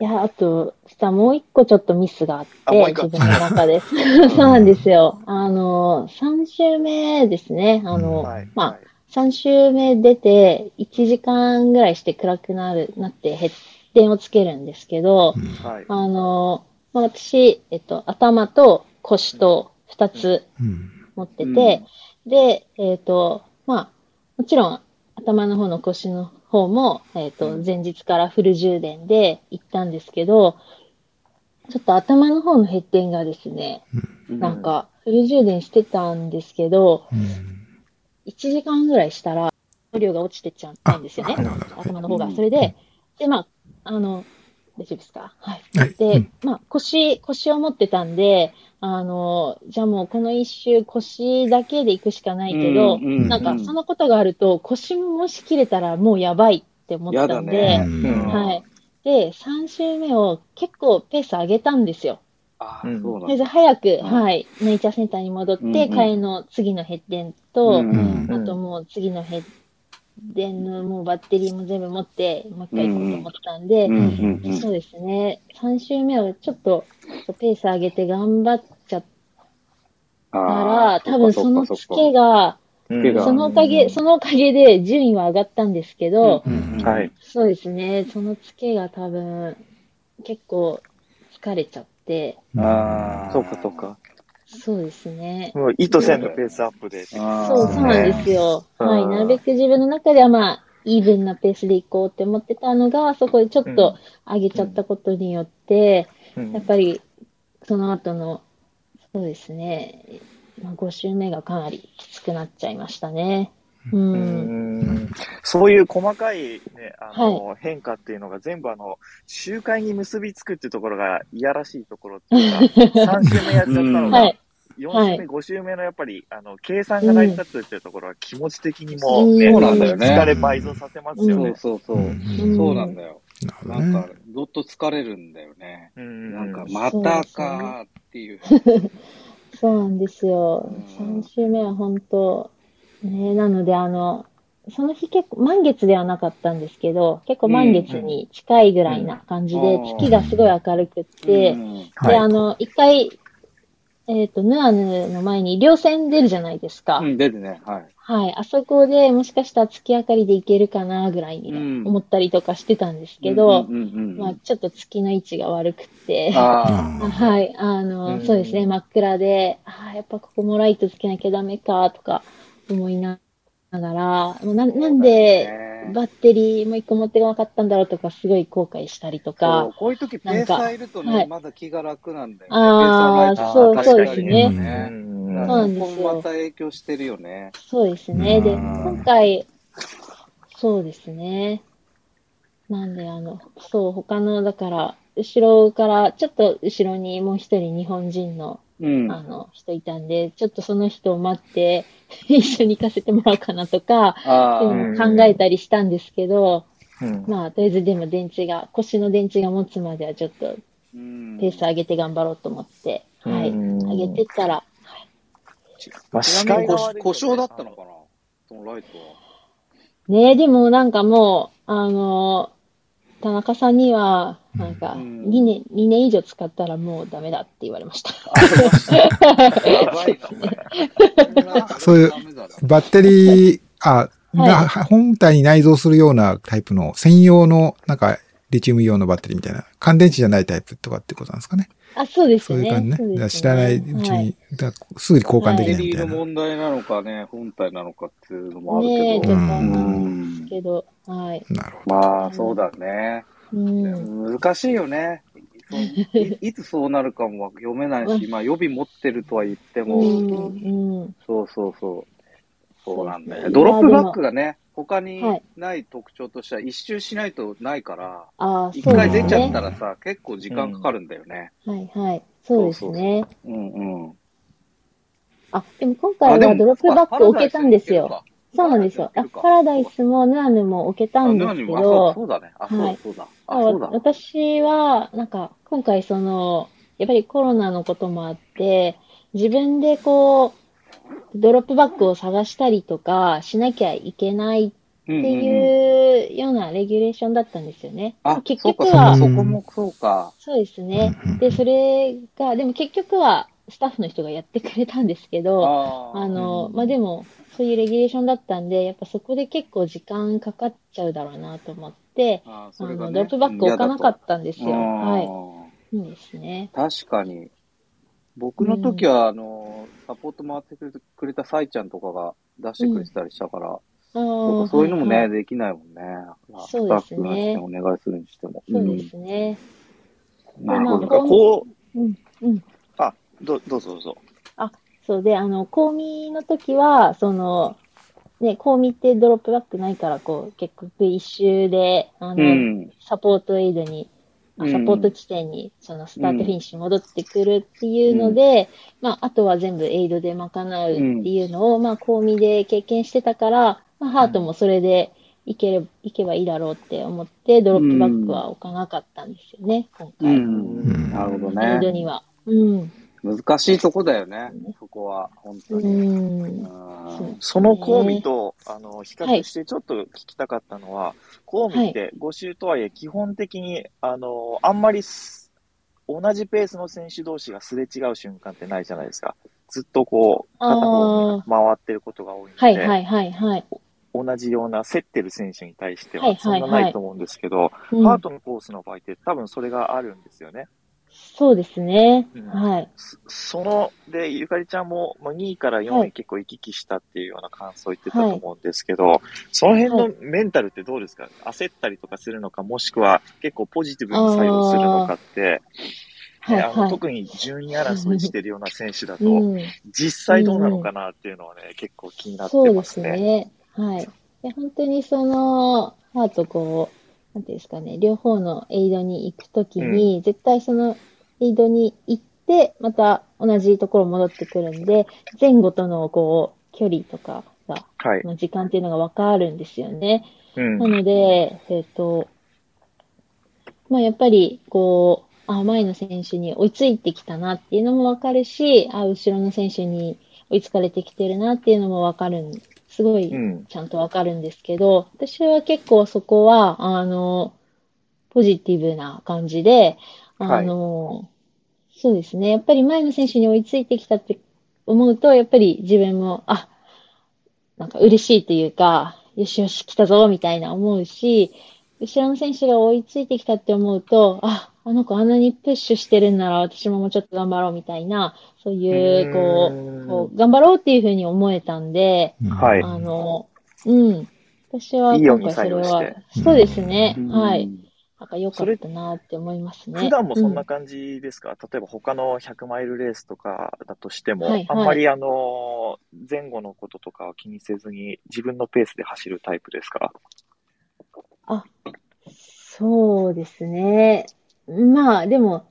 いや、あと、実はもう一個ちょっとミスがあって、自分の中で。そうなんですよ。あの、3週目ですね。あの、はい、まあ、3週目出て、1時間ぐらいして暗くなる、なって、ヘッデンをつけるんですけど、はい、あの、まあ、私、えっと、頭と腰と2つ持ってて、うん、で、えっと、まあ、もちろん、頭の方の腰の方も、えっ、ー、と、前日からフル充電で行ったんですけど、ちょっと頭の方のヘッデンがですね、うん、なんか、フル充電してたんですけど、うん、1時間ぐらいしたら、量が落ちてっちゃったんですよね。頭の方が。それで、で、まあ、あの、大丈夫ですか？はい。はい、で、うん、まあ、腰、腰を持ってたんで、あの、じゃあもうこの一周腰だけで行くしかないけど、うんうんうん、なんかそのことがあると腰ももし切れたらもうやばいって思ったんで、はい。で、3周目を結構ペース上げたんですよ。ああ、そうなんで早く、はい、ネイチャーセンターに戻って、うんうん、替えの次のヘッデンと、うん。うんうん、あともう次のヘッデンのもうバッテリーも全部持って、もう一回行こうと思ったんで、そうですね。3周目はちょっとペース上げて頑張ったら、多分そのツケが、そのおかげ、そのおかげで順位は上がったんですけど、はい。そうですね、そのツケが多分、結構疲れちゃって。ああ、そうかそうか。そうですね。もう意図せんのペースアップで。そう、そうなんですよ。はい。なるべく自分の中ではまあ、イーブンなペースで行こうって思ってたのが、そこでちょっと上げちゃったことによって、やっぱり、その後のそうですね。まあ、5週目がかなりきつくなっちゃいましたね。うん、うんそういう細かい、ね、あの、はい、変化っていうのが全部あの、集会に結びつくっていうところがいやらしいところっていうか、3週目やっちゃったのが、はい4週目、5週目のやっぱり、あの、計算が成り立つっていうところは気持ち的にも、ね、そうなんだよね。疲れ倍増させますよね。そうそうそう。そうなんだよ。なんか、どっと疲れるんだよね。なんか、またかっていう。そうなんですよ。3週目は本当、ね、なので、あの、その日結構、満月ではなかったんですけど、結構満月に近いぐらいな感じで、月がすごい明るくって、で、あの、一回、えっ、ー、と、ヌアヌの前に稜線出るじゃないですか。うん、出るね。はい。はい。あそこでもしかしたら月明かりで行けるかなぐらいに思ったりとかしてたんですけど、まあちょっと月の位置が悪くて、はい。あの、そうですね、真っ暗で、ああ、やっぱここもライトつけなきゃダメか、とか思いながら、ななんでバッテリーも一個持ってこなかったんだろうとか、すごい後悔したりとか。こういう時ペーサーいるとね、まだ気が楽なんだよね。ああ、そう、そうですね。そうなんですよ。また影響してるよね。そうですね。で、今回、そうですね。なんで、あの、そう、他の、だから、後ろから、ちょっと後ろにもう一人日本人の、うん、あの、人いたんで、ちょっとその人を待って、一緒に行かせてもらおうかなとか、考えたりしたんですけど、うん、まあ、とりあえずでも電池が、腰の電池が持つまではちょっと、ペース上げて頑張ろうと思って、はい、上げてったら、まあ、視界故障だったのかな？そのライトは。ねえ、でもなんかもう、あの田中さんには、なんか、2年、2年以上使ったらもうダメだって言われました。そういう、バッテリー、あ、が本体に内蔵するようなタイプの専用の、なんか、リチウムイオンのバッテリーみたいな、乾電池じゃないタイプとかってことなんですかね。あ、そうですね。そういう感じね。ね知らないうちに、はい、すぐに交換できないみたいな。バッテリーの問題なのかね、本体なのかっていうのもあるけど。ねえ、ちょっとわかんですけど、はい。なるほど。まあ、そうだね。うん、難しいよね。い いつそうなるかも読めないし、まあ予備持ってるとは言っても、そうそうそう。そうなんだよ。ドロップバックがね、他にない特徴としては、一周しないとないから、一、回出ちゃったらさ、結構時間かかるんだよね。はいはい。そうですね。うんうん。あ、でも今回はドロップバック置けたんですよ。そうなんですよ。あ、パラダイスもヌアヌも置けたんですけど、そうだね。あ、そうそうだ。私は、なんか、今回その、やっぱりコロナのこともあって、自分でこう、ドロップバッグを探したりとかしなきゃいけないっていうようなレギュレーションだったんですよね。あ、結局は、そこもそうか。そうですね。で、それが、でも結局はスタッフの人がやってくれたんですけど、あの、まあ、でも、そういうレギュレーションだったんで、やっぱそこで結構時間かかっちゃうだろうなと思って、あ、ね、のドロップバッグ置かなかったんですよ。はい。いいですね。確かに。僕の時は、あの、サポート回ってくれたサイちゃんとかが出してくれてたりしたから、うん、そういうのもね、はいはい、できないもんね。そうですね。お願いするにしても。そうですね。なるほど。こう、うん、うん。あ、どどうぞどうぞ。あ、そうで、あの、コーミの時は、その、ね、コーミってドロップバックないから、こう、結局一周で、あの、うん、サポートエイドに、サポート地点に、そのスタートフィニッシュ戻ってくるっていうので、うん、まあ、あとは全部エイドで賄うっていうのを、うん、まあ、コーミで経験してたから、まあ、ハートもそれでいけれ、いけばいいだろうって思って、ドロップバックは置かなかったんですよね、今回。なるほどね。エイドには。うん。難しいとこだよね、そこは、本当に。そのコーミと、あの、比較してちょっと聞きたかったのは、はい、コーミって5周とはいえ、基本的に、あの、あんまり同じペースの選手同士がすれ違う瞬間ってないじゃないですか。ずっとこう、片方に回ってることが多いので、はいはいはいはい。同じような競ってる選手に対してはそんなないと思うんですけど、ハートのコースの場合って多分それがあるんですよね。そうですね。うん、はい。その、で、ゆかりちゃんも、まあ、2位から4位結構行き来したっていうような感想を言ってたと思うんですけど、はい、その辺のメンタルってどうですか、焦ったりとかするのか、もしくは結構ポジティブに作用するのかって、はいはい、あの特に順位争いしてるような選手だと、うん、実際どうなのかなっていうのはね、うん、結構気になってますね。そうですね。はい。で本当にその、ハートこう、なんていうんですかね、両方のエイドに行くときに、うん、絶対そのエイドに行って、また同じところ戻ってくるんで、前後とのこう、距離とかが、はい、の時間っていうのがわかるんですよね。うん、なので、えっ、ー、と、まあやっぱり、こう、あ、前の選手に追いついてきたなっていうのもわかるし、あ、後ろの選手に追いつかれてきてるなっていうのもわかるんすごいちゃんとわかるんですけど、うん、私は結構そこは、あの、ポジティブな感じで、あの、はい、そうですね。やっぱり前の選手に追いついてきたって思うと、やっぱり自分も、あ、なんか嬉しいというか、よしよし来たぞ、みたいな思うし、後ろの選手が追いついてきたって思うと、あ、あの子あんなにプッシュしてるんなら私ももうちょっと頑張ろうみたいな、そういう、こう、こう頑張ろうっていうふうに思えたんで、はい。あの、うん。私は今回それは、そうですね。はい。なんか良かったなって思いますね。普段もそんな感じですか、うん、例えば他の100マイルレースとかだとしても、はいはい、あんまりあの、前後のこととかを気にせずに自分のペースで走るタイプですか？あ、そうですね。まあ、でも、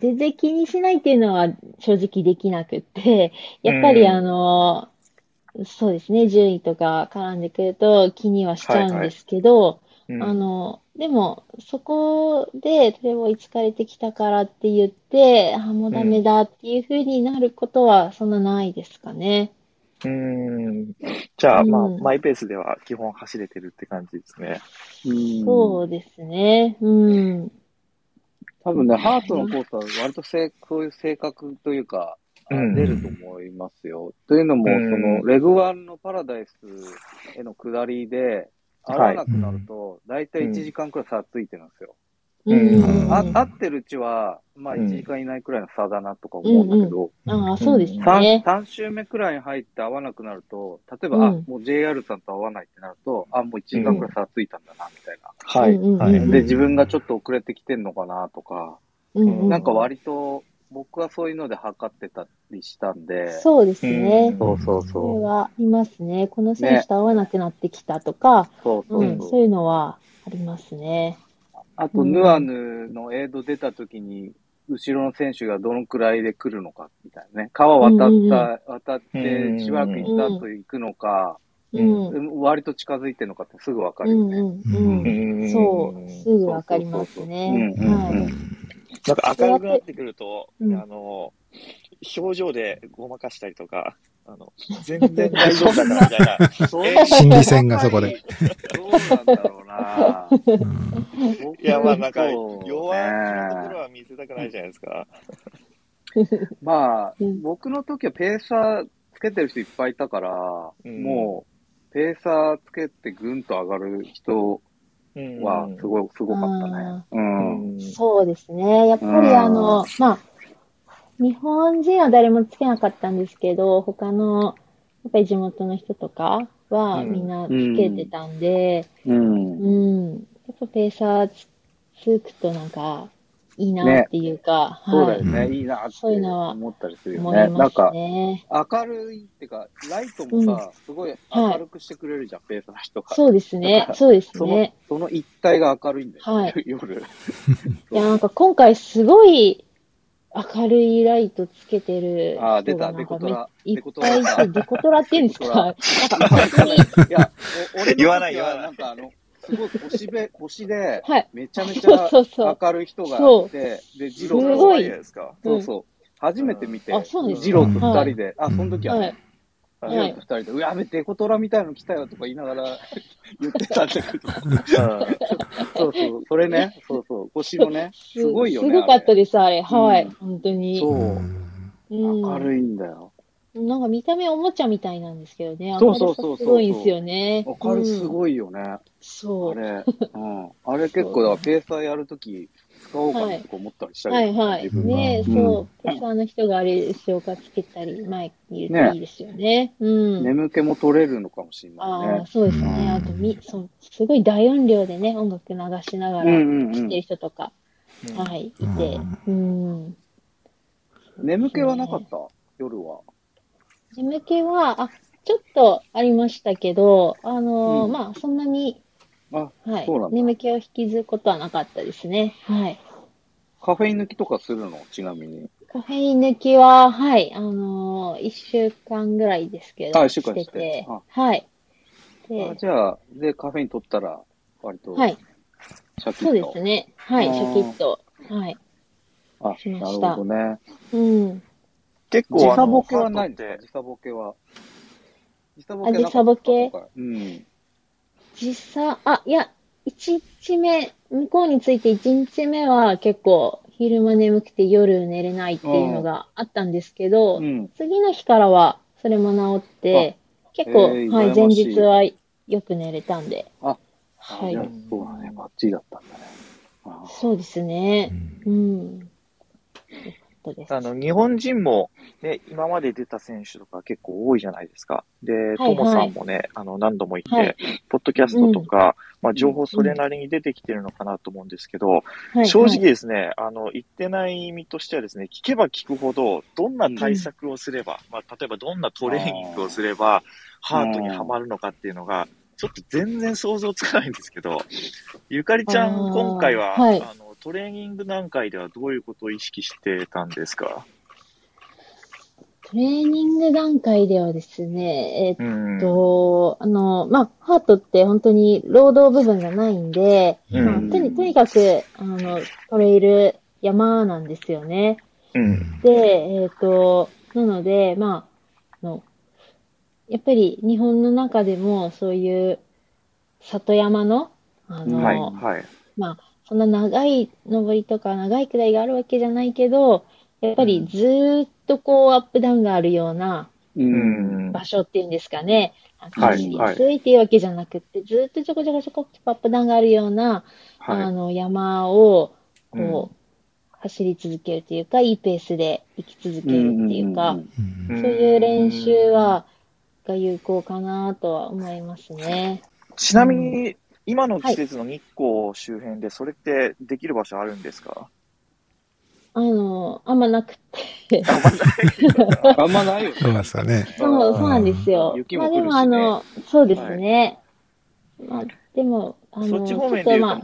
全然気にしないっていうのは正直できなくって、やっぱりあの、うん、そうですね、順位とか絡んでくると気にはしちゃうんですけど、はいはいうん、あの、でも、そこで、例えば追いつかれてきたからって言って、あ、もうダメだっていうふうになることは、そんなないですかね。うん。じゃあ、まあ、マイペースでは基本走れてるって感じですね。そうですね。うん。多分ね、ハートのコースは割とせそういう性格というか、出ると思いますよ。というのも、その、レグワンのパラダイスへの下りで、合わなくなると、だいたい1時間くらい差ついてるんですよ。うん、あ合ってるうちは、まあ1時間以内くらいの差だなとか思うんだけど、うんうん、ああ、そうですね。3。3周目くらいに入って合わなくなると、例えば、うん、あ、もう JR さんと合わないってなると、あ、もう1時間くらい差ついたんだな、みたいな。はい、はい。で、自分がちょっと遅れてきてんのかなとか、うん、なんか割と、僕はそういうので測ってたりしたんで。そうですね。そうそうそう。それはいますね。この選手と合わなくなってきたとか、ね、そうそうそう、うん、そういうのはありますね。あと、ヌアヌのエイド出た時に、後ろの選手がどのくらいで来るのか、みたいなね。川渡った、うんうん、渡って、しばらく行った後行くのか、うん、割と近づいてるのかってすぐわかるよね。うんうんそう、すぐわかりますね。はい。なんか明るくなってくると、あの、表情でごまかしたりとか、あの、全然大丈夫だからみたいな。心理戦がそこで。どうなんだろうな、いや、まあなんか、弱気なところは見せたくないじゃないですか。まあ、僕の時はペーサーつけてる人いっぱいいたから、うん、もう、ペーサーつけてぐんと上がる人は、すごい、すごかったね。うん。そうですね。やっぱりあの、まあ、日本人は誰もつけなかったんですけど、他の、やっぱり地元の人とかはみんなつけてたんで、うん。うん、やっぱペーサーつくとなんか、いいなっていうか、ね、そうだよね、いいなって思ったりするよね。なんか、明るいっていうか、ライトもさ、うん、すごい明るくしてくれるじゃん、はい、ペーサーの人が。そうですね、そうですね。その一体が明るいんだよ、はい、夜。いや、なんか今回すごい、明るいライトつけてるああ、出た、デコトラ。いっぱいいて、デコトラって言うんですか？なんか本当に。いや、俺言わない言わない。なんかあの、すごい腰 で、腰で、めちゃめちゃ明るい人がいて、で、ジローと二人ですか。そうそう。初めて見て、ジローと二人で、あ、その時はね、ジローと二人で、うやべ、デコトラみたいの来たよとか言いながら 言ってたんだけど。そうそう、それね、そうそう、腰のね、すごいよね。すごかったです、あれ。はい、本当に。そう。明るいんだよ。なんか見た目おもちゃみたいなんですけどね。そうそうそうすごいんですよね。明るすごいよね。そう。あれ、うん。あれ結構、だからペーサーやるとき、使おうかなと思ったりしたり、はい、はいはいねそう。ペーサーの人があれでしょうかつけたり、前にいるといいですよね。うん。眠気も取れるのかもしれないね。ああ、そうですね。あとみ、そう、すごい大音量でね、音楽流しながら来てる人とか、はい、いて。うん。眠気はなかった？夜は。眠気は、あ、ちょっとありましたけど、あのーうん、まあ、そんなに、あ、はい。眠気を引きずることはなかったですね。はい。カフェイン抜きとかするの？ちなみに。カフェイン抜きは、はい、あのー、一週間ぐらいですけど、あ、一週間してて。はい。であじゃあ、で、カフェイン取ったら、割と、はい。シャキッと。そうですね。はい、シャキッと。はい。あ。なるほどね。うん。結構、時差ボケはないんで、時差ボケは。時差ボケ時差ボケ？うん。時差、あ、いや、1日目、向こうについて1日目は結構昼間眠くて夜寝れないっていうのがあったんですけど、うん、次の日からはそれも治って、結構、えー、はい、前日はよく寝れたんで。あ、はい。そうだね、バッチリだったんだね。そうですね。うん。あの、日本人も、ね、今まで出た選手とか結構多いじゃないですか。で、と、も、さんもね、あの、何度も言って、はい、ポッドキャストとか、うん、まあ、情報それなりに出てきてるのかなと思うんですけど、うん、正直ですね、あの、言ってない意味としてはですね、聞けば聞くほど、どんな対策をすれば、まあ、例えばどんなトレーニングをすれば、ハートにはまるのかっていうのが、ちょっと全然想像つかないんですけど、ゆかりちゃん、今回は、はい、あの、トレーニング段階ではどういうことを意識してたんですか？トレーニング段階ではですね、えー、っと、あの、まあ、ハートって本当に労働部分がないんで、まあ、とにとにかく、あの、トレイル山なんですよね。うん、で、えっ、と、なので、まあ、の、やっぱり日本の中でもそういう里山の、あの、はい、はい、まあ、そんな長い登りとか長い下りがあるわけじゃないけど、やっぱりずっとこうアップダウンがあるような場所っていうんですかね。はい。安いっていうわけじゃなくて、ずっとちょこちょこちょこアップダウンがあるような、はい、あの山を、こう、走り続けるというか、いいペースで行き続けるっていうか、そういう練習は、が有効かなとは思いますね。ちなみに、今の季節の日光周辺で、それってできる場所あるんですか、あの、あんまなくて。あんまないよね。そうですかね。そう、そうなんですよ。雪も、ね、まあでもあの、そうですね。はい、まあでも、あの、そっち方面でま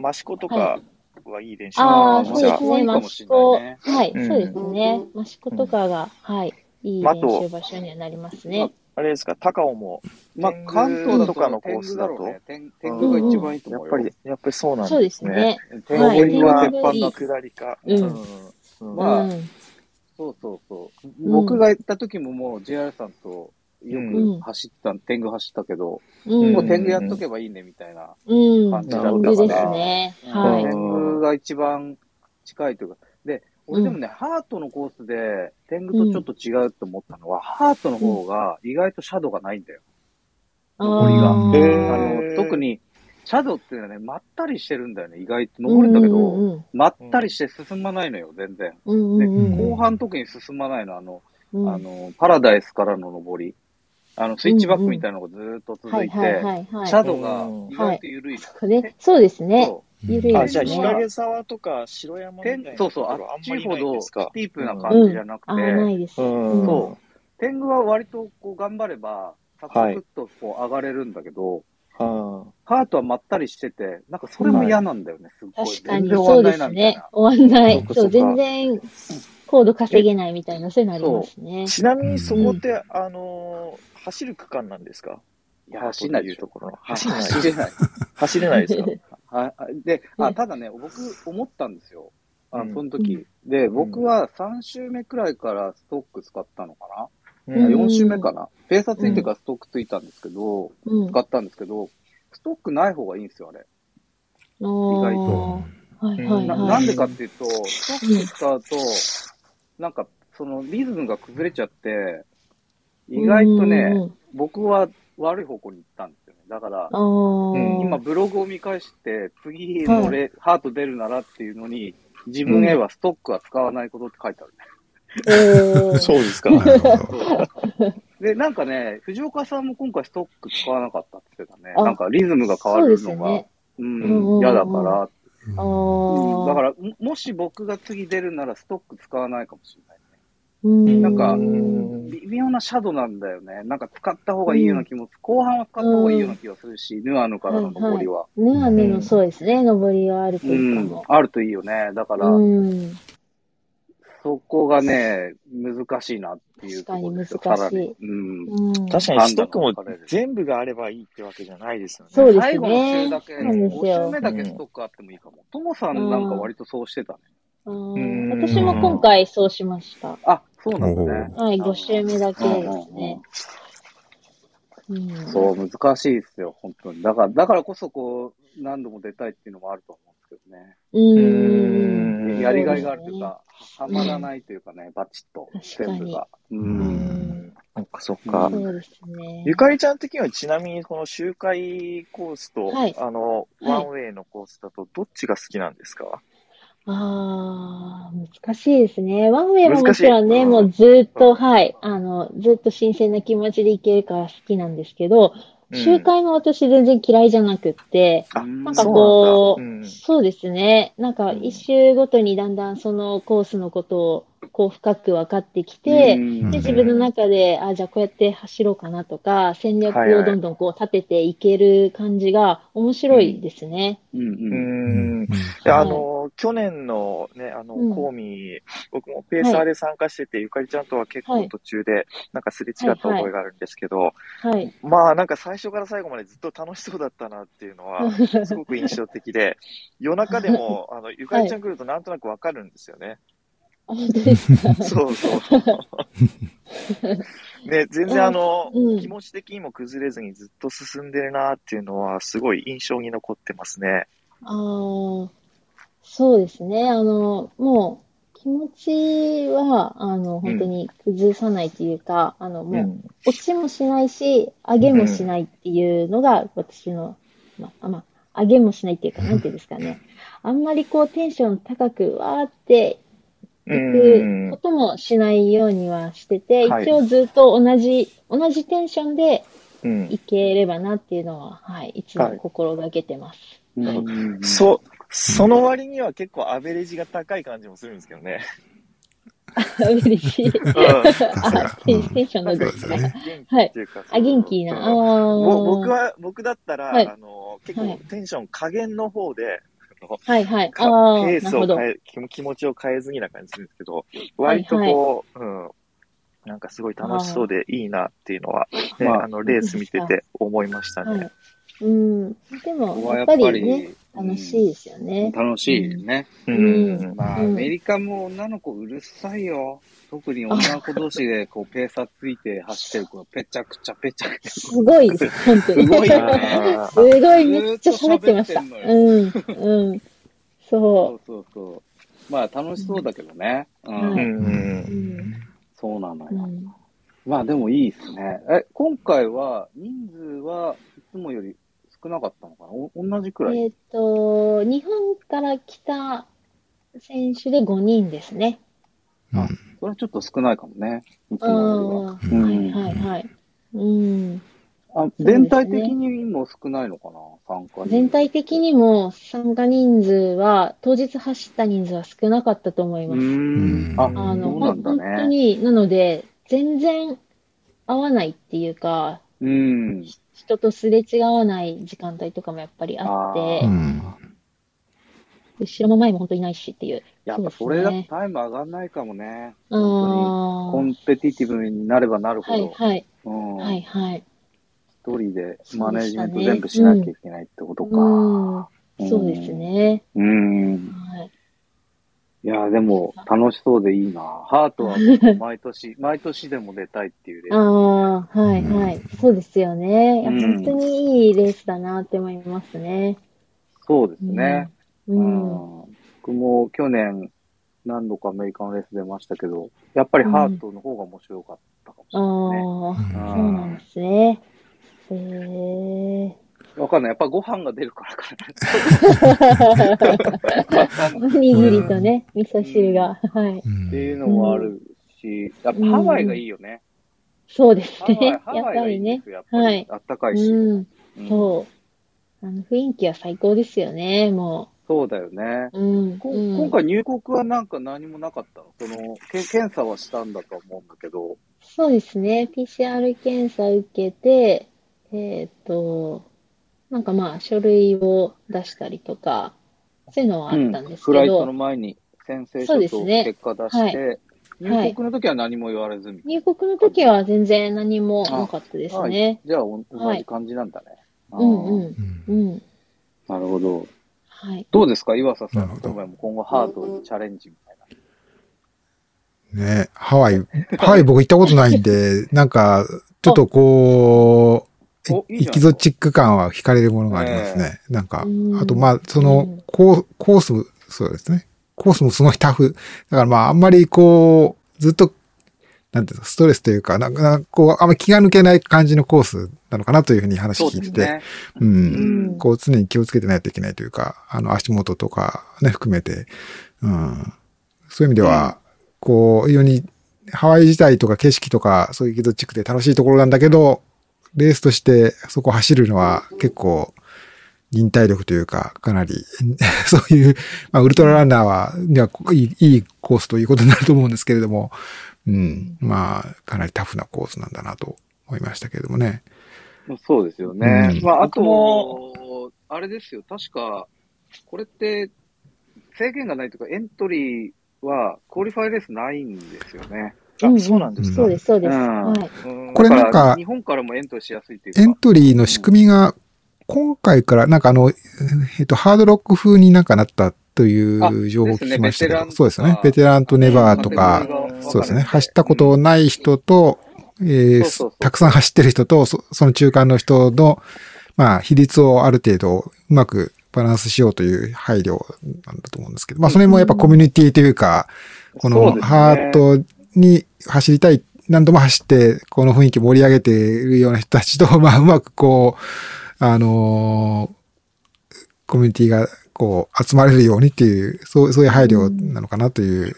あ、益子とかはいい練習ああ、そうですね。益子、はい、そうですね。益子とかが、はい、いい練習場所にはなりますね。あれですか、高尾も、まあ、関東とかのコースだと、天狗が一番いいと思うやっぱり、やっぱりそうなんですね。そうですね。天狗は鉄板の下りか。うん。まあ、そうそうそう。僕が行った時ももう JR さんとよく走った、天狗走ったけど、もう天狗やっとけばいいねみたいな感じだったから、ですね。はい。天狗が一番近いというか、で、俺でもね、うん、ハートのコースで、天狗とちょっと違うと思ったのは、うん、ハートの方が意外とシャドウがないんだよ。登りが。あの、特に、シャドウっていうのはね、まったりしてるんだよね、意外と。登るんだけど、うんうん、まったりして進まないのよ、全然。うんうん、で、後半特に進まないの、あの、あの、パラダイスからの登り。あの、スイッチバックみたいなのがずっと続いて、シャドウが意外と緩い、ね。そうですね。ゆるい、ね、あ、じゃあ、日陰沢とか白山みたいなそうそう、あっちほどスティープな感じじゃなくて、うん、あないです。そう。天狗は割とこう頑張れば、サクサクっとこう上がれるんだけど、はい、ハートはまったりしてて、なんかそれも嫌なんだよね、すごい。確かに、そうですね。終わんない。そう、全然、コード稼げないみたいな、そういうのありますね。ちなみにそこって、あのー、走る区間なんですか？いや、走れない。ところ。走れない。走れない。走れないですか あで、あ、ただね、僕思ったんですよ。あその時、うん。で、僕は3週目くらいからストック使ったのかな、うん、4週目かな？ペーサーついてからストックついたんですけど、うん、使ったんですけど、ストックない方がいいんですよ、あれ。意外と。はいはいはい、ななんでかっていうと、ストック使うと、なんか、そのリズムが崩れちゃって、意外とね、僕は悪い方向に行ったんです。だから、うん、今ブログを見返して、次のレ、はい、ハート出るならっていうのに、自分へはストックは使わないことって書いてあるね。えー、そうですか。で、なんかね、藤岡さんも今回ストック使わなかったって言ってたね。なんかリズムが変わるのが、ね、うん、嫌だから。うん、だから、もし僕が次出るならストック使わないかもしれない。なんか、微妙なシャドウなんだよね。なんか使った方がいいような気も、後半は使った方がいいような気がするし、ヌアヌからの登りは。ヌアヌのそうですね、登りはあるといいかも。あるといいよね。だから、そこがね、難しいなっていうところですよ。確かに難しい。うん。確かにストックも全部があればいいってわけじゃないですよね。そうですね。最後の週だけ、5週目だけストックあってもいいかも。ともさんなんか割とそうしてたね。私も今回そうしました。あ、そうなんだね。はい、5週目だけですね。そう、難しいですよ、本当に。だから、だからこそ、こう、何度も出たいっていうのもあると思うんですけどね。うん。やりがいがあるというか、はまらないというかね、バチッと、全部が。うん。そっか、そっか。そうですね。ゆかりちゃん的にはちなみにこの周回コースと、はい、あの、ワンウェイのコースだとどっちが好きなんですか、ああ、難しいですね。ワンウェイももちろんね、もうずっと、はい、あの、ずっと新鮮な気持ちでいけるから好きなんですけど、周回も私全然嫌いじゃなくって、うん、なんかこう、そううん、そうですね。なんか一周ごとにだんだんそのコースのことをこう深く分かってきて、うん、で、自分の中で、あ、じゃあこうやって走ろうかなとか、戦略をどんどんこう立てていける感じが面白いですね。うん。うん。あの、去年のね、あの、うん、コーミー、僕もペーサーで参加してて、はい、ゆかりちゃんとは結構途中で、なんかすれ違った覚えがあるんですけど、まあなんか最初から最後までずっと楽しそうだったなっていうのは、すごく印象的で、夜中でも、あの、ゆかりちゃん来るとなんとなくわかるんですよね。本当ですか？そうそう。ね、全然あの、うん、気持ち的にも崩れずにずっと進んでるなっていうのは、すごい印象に残ってますね。ああ、そうですね。あの、もう、気持ちは、あの、本当に崩さないというか、うん、あの、もう、落ちもしないし、上げもしないっていうのが、私の、まあ、まあ、上げもしないっていうか、なんていうんですかね。あんまりこう、テンション高く、わーって行くこともしないようにはしてて、一応ずっと同じ、同じテンションでいければなっていうのは、はい、い。つも心がけてます。はい、そ、その割には結構アベレージが高い感じもするんですけどね。アベレージ、うん、テンションのですか、ね、はい。あ、元気な。あ僕は、僕だったら、はい、あの、結構テンション加減の方で、はいはい。ペースを変え、気持ちを変えずにな感じするんですけど、割とこう、はいはい、うん、なんかすごい楽しそうでいいなっていうのは、ね、まあ、あの、レース見てて思いましたね。はい、うん。でも、やっぱりね、楽しいですよね。楽しいね。うん。まあ、アメリカも女の子うるさいよ。特に女の子同士で、こう、ペーサーついて走ってる子がぺちゃくちゃぺちゃくちゃ。すごいです、本当に。すごいね。すごい、めっちゃ喋ってました。うん、うん。そう。そうそうそう。まあ、楽しそうだけどね。うん。そうなのよ。まあ、でもいいですね。え、今回は、人数はいつもより少なかったのかな？お同じくらい？えっ、と、日本から来た選手で5人ですね。あ、それはちょっと少ないかもね。いつもよりは。はいはいはい。うん。あ、全体的にも少ないのかな、参加全体的にも参加人数は、当日走った人数は少なかったと思います。うん。あ、あの、本当に、なので、全然合わないっていうか、うん。人とすれ違わない時間帯とかもやっぱりあって、後ろも前も本当にないしっていう。やっぱそれだとタイム上がんないかもね。本当にコンペティティブになればなるほど。はいはい。うん、はいはい。一人でマネジメント全部しなきゃいけないってことか。そうですね。うん。はいいや、でも、楽しそうでいいな。ハートは毎年、毎年でも出たいっていうレース、ね、ああ、はいはい。そうですよね。いや、本当にいいレースだなって思いますね。そうですね。うん。僕も去年、何度かアメリカのレース出ましたけど、やっぱりハートの方が面白かったかもしれないね。ああ、そうなんですね。へえー。わかんない。やっぱご飯が出るからかな。おにぎりとね、味噌汁が。はい。っていうのもあるし、やっぱハワイがいいよね。そうですね。やっぱりね。はい。あったかいし。そう。あの雰囲気は最高ですよね、もう。そうだよね。うん、今回入国はなんか何もなかった？のそのけ、検査はしたんだと思うんだけど。そうですね。PCR 検査受けて、えっ、ー、と、なんかまあ、書類を出したりとか、そういうのはあったんですけど。うん、フライトの前に先生書と結果出して、ねはい、入国の時は何も言われずみたいな、入国の時は全然何もなかったですね。はい、じゃあ、同じ感じなんだね。はい、うんうん。うん。なるほど。はい。どうですか？岩佐さん。今今後ハードにチャレンジみたいな。ねハワイ、ハワイ僕行ったことないんで、なんか、ちょっとこう、エキゾチック感は惹かれるものがありますね。なんか、あとまあ、その、コーコース、そうですね。コースもすごいタフ。だからまあ、あんまりこう、ずっと、なんていうの、ストレスというか、なんか、こう、あんまり気が抜けない感じのコースなのかなというふうに話聞いてて、うね、うん、こう常に気をつけてないといけないというか、あの、足元とかね、含めて、うん、そういう意味では、こう、非常にハワイ自体とか景色とか、そういうエキゾチックで楽しいところなんだけど、レースとしてそこ走るのは結構忍耐力というか、かなり そういう、まあ、ウルトラランナーは、にはいいいいコースということになると思うんですけれども、うん、まあ、かなりタフなコースなんだなと思いましたけれどもね。そうですよね。うん、まあ、あと、あれですよ、確か、これって、制限がないというか、エントリーは、クオリファイレースないんですよね。あ、そうなんですか。そうです、そうです。これなんか、日本からもエントリーしやすいというか。エントリーの仕組みが、今回から、なんかあの、えっと、ハードロック風になんかなったという情報を聞きましたけど、そうですね。ベテランとネバーとか、そうですね。走ったことない人と、えー、たくさん走ってる人と、その中間の人の、まあ、比率をある程度うまくバランスしようという配慮なんだと思うんですけど、まあ、それもやっぱコミュニティというか、このハートに走りたい、何度も走って、この雰囲気盛り上げているような人たちと、まあ、うまくこう、あのー、コミュニティが、こう、集まれるようにっていう、そうそういう配慮なのかなという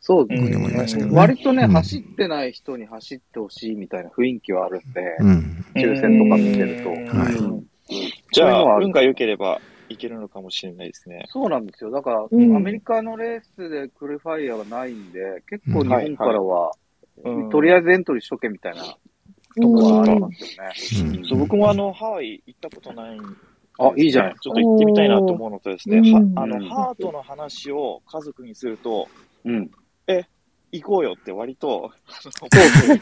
そうふうに思いましたけどね。割とね、うん、走ってない人に走ってほしいみたいな雰囲気はあるんで、うん、抽選とか見てると。はい、じゃあ、運が良ければいけるのかもしれないですね。そうなんですよ。だから、アメリカのレースでクルファイヤーがないんで、結構日本からは、とりあえずエントリーしとけみたいなとこはありますよね。そう僕もあの、ハワイ行ったことないあ、いいじゃない。ちょっと行ってみたいなと思うのとですね、はあの、ハートの話を家族にすると、うん、え、行こうよって割と、そうですね。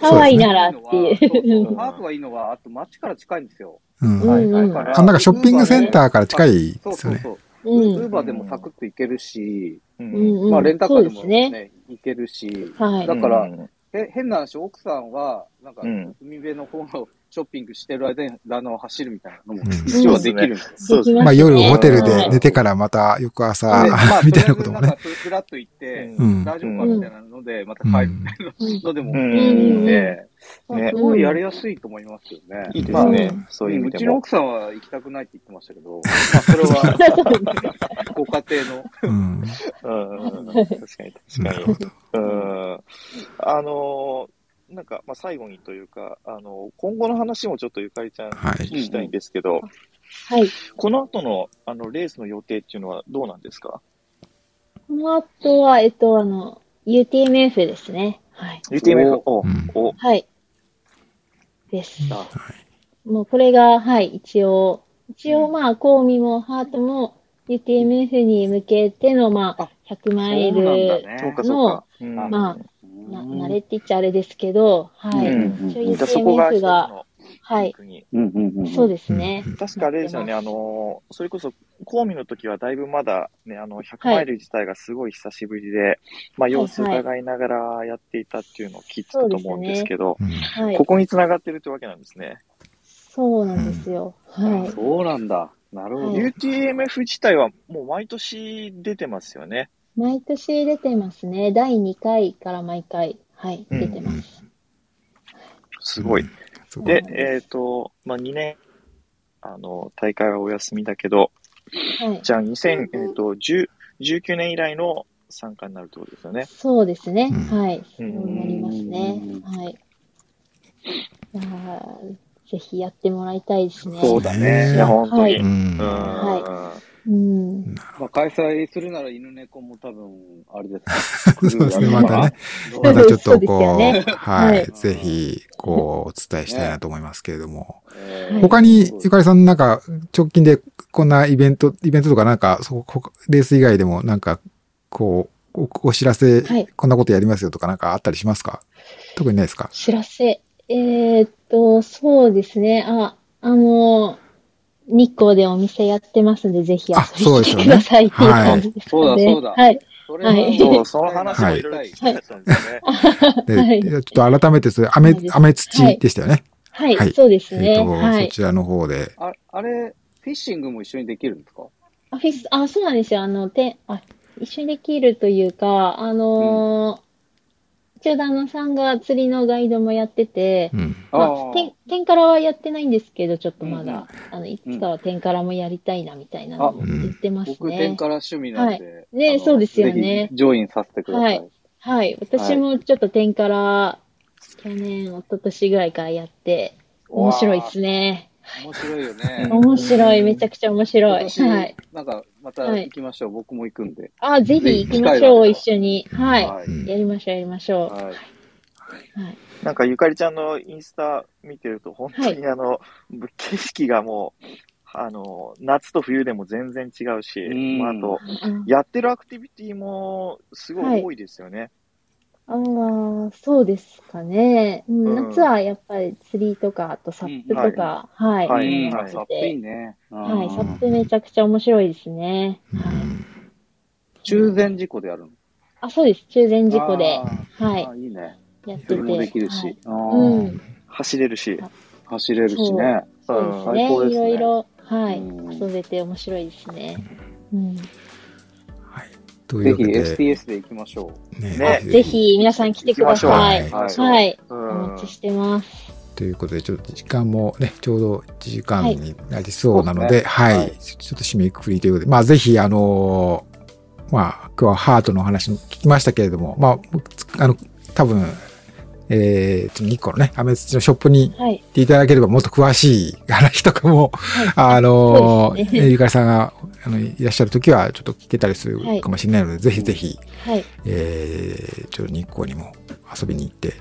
ハワイならっていう。ハーフがいいのは、あと街から近いんですよ。うん。はい。なんかショッピングセンターから近いですよね。そうそうそう。ウーバーでもサクッと行けるし、まあレンタカーでもね、行けるし、だから、変な話、奥さんは、なんか、海辺の方のショッピングしてる間にランナーを走るみたいなのも一応はできるんですそうですね。まあ夜ホテルで寝てからまた翌朝、みたいなこともね。ふらっと行って、大丈夫かみたいなので、また帰るみたいなのでもいいんで、すごいやりやすいと思いますよね。いいですね。そういう意味でうちの奥さんは行きたくないって言ってましたけど、まあそれは、ご家庭の。うん。確かに確かに。うん。あのなんか、まあ、最後にというか、あの、今後の話もちょっとゆかりちゃんに聞きたいんですけど、はい。この後の、あの、レースの予定っていうのはどうなんですか？この後は、えっと、あの、UTMF ですね。はい。UTMF? おおはい。です。もうこれが、はい、一応、一応まあ、コーミもハートも UTMF に向けての、まあ、100マイルの、まあ、な、慣れって言っちゃあれですけど、はい。一応 UTMF が、はい。そうですね。確かあれですよね、あの、それこそ、コーミの時はだいぶまだね、あの、100マイル自体がすごい久しぶりで、まあ、様子伺いながらやっていたっていうのを聞いてたと思うんですけど、ここに繋がってるってわけなんですね。そうなんですよ。はい。そうなんだ。なるほど。UTMF 自体はもう毎年出てますよね。毎年出てますね。第2回から毎回、はい、出てます。すごい。で、えっ、ー、と、まあ、2年、あの、大会はお休みだけど、はい、じゃあ2000、えっ、ー、と、19年以来の参加になるってことですよね。そうですね。はい。そうなりますね。はい。ぜひやってもらいたいですね。そうだね。いや、本当に。はい。はい。うん。まあ、開催するなら犬猫も多分、あれです そうですね、またね。またちょっとこう、ね、はい、ぜひ、こう、お伝えしたいなと思いますけれども。ね、他に、ゆかりさんなんか、直近でこんなイベント、イベントとかなんか、そレース以外でもなんか、こう、おお知らせ、はい、こんなことやりますよとかなんかあったりしますか？特にないですか？知らせ。えー、っと、そうですね。あ、あの、日光でお店やってますんで、ぜひ遊びに来てくださいっていう感じですね。そうだ、そうだ。はい。はい。そう、その話もいろいろ聞きたんですね。はい。ちょっと改めてそれ、アメ、アメ土でしたよね。はい、はい、そうですね。えっと、はい、そちらの方で。ああれ、フィッシングも一緒にできるんですか？あ、フィス、あ、そうなんですよ。あの、て、あ、一緒にできるというか、あのーうん一応旦那さんが釣りのガイドもやってて、うん、まあ、天天からはやってないんですけど、ちょっとまだ、うん、あの、いつかは天からもやりたいなみたいなのも言ってますね。僕天から趣味なんで。はい、ね、そうですよね。ジョインさせてください。はい。はい。私もちょっと天から、去年、一昨年ぐらいからやって、面白いですね。面白いよね。面白い、めちゃくちゃ面白い。はい。なんか、また行きましょう。僕も行くんで。あ、ぜひ行きましょう、一緒に。はい。やりましょう、やりましょう。はい。なんか、ゆかりちゃんのインスタ見てると、本当にあの、景色がもう、あの、夏と冬でも全然違うし、まあ、あと、やってるアクティビティもすごい多いですよね。はい、ああ、そうですかね、うん。夏はやっぱり釣りとか、あとサップとか、うん、はい。はい、はい、サップいいね。はい、サップめちゃくちゃ面白いですね。はい。中禅寺湖でやるの？あ、そうです。中禅寺湖で。はい。いいね。やってて。もできるし。うん。走れるし。走れるしね。そうですね。いろいろ、はい。遊べて面白いですね。うん。はい。ぜひ STS で行きましょう。ね。ぜひ皆さん来てください。はい。お待ちしてます。ということで、ちょっと時間もね、ちょうど1時間になりそうなので、はい。ちょっと締めくくりということで、まあぜひ、あのまあ、今日はハートの話も聞きましたけれども、まあ、あの、多分、えー、日光のね、アメツのショップに行っていただければもっと詳しい話とかも、はい、あの、ね、ゆかりさんがあのいらっしゃるときはちょっと聞けたりするかもしれないので、はい、ぜひぜひ、はい、えー、ちょっと日光にも遊びに行って、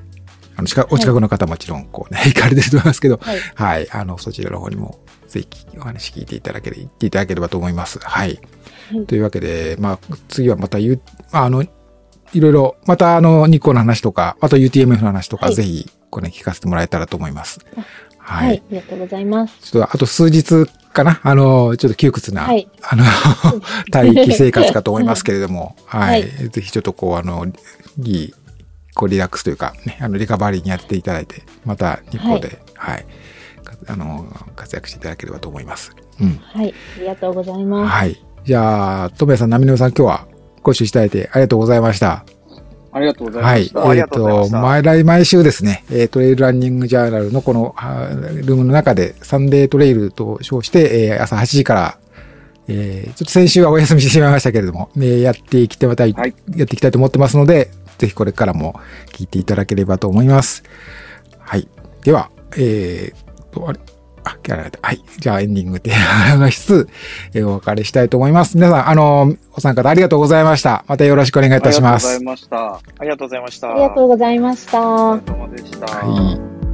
あの、近お近くの方もちろん、こうね、行かれてると思いますけど、はい、はい、あの、そちらの方にも、ぜひお話聞いていただければ、行っていただければと思います。はい。はい、というわけで、まあ、次はまた言う、あの、いろいろ、またあの、日光の話とか、あと UTMF の話とか、はい、ぜひ、これ聞かせてもらえたらと思います。はい、はい。ありがとうございます。ちょっと、あと数日かな？あの、ちょっと窮屈な、はい、あの、待機生活かと思いますけれども、はい、ぜひちょっとこう、あの、いい、こうリラックスというか、ね、あの、リカバリーにやっていただいて、また日光で、はい、あの、活躍していただければと思います。うん。はい。ありがとうございます。はい。じゃあ、とめさん、なみのさん、今日はご視聴いただいてありがとうございました。ありがとうございました。はい。えっ、ー、と、毎来毎週ですね、えー、トレイルランニングジャーナルのこのルームの中でサンデートレイルと称して、えー、朝8時から、えー、ちょっと先週はお休みしてしまいましたけれども、えー、やっていきてまた、はい、やっていきたいと思ってますので、ぜひこれからも聞いていただければと思います。はい。では、えーと、あれ？あ、キャラはい。じゃあエンディングで流しつつ、えお別れしたいと思います。皆さん、あの、お参加ありがとうございました。またよろしくお願いいたします。ありがとうございました。ありがとうございました。ありがとうございました。お疲れ様でした。はい。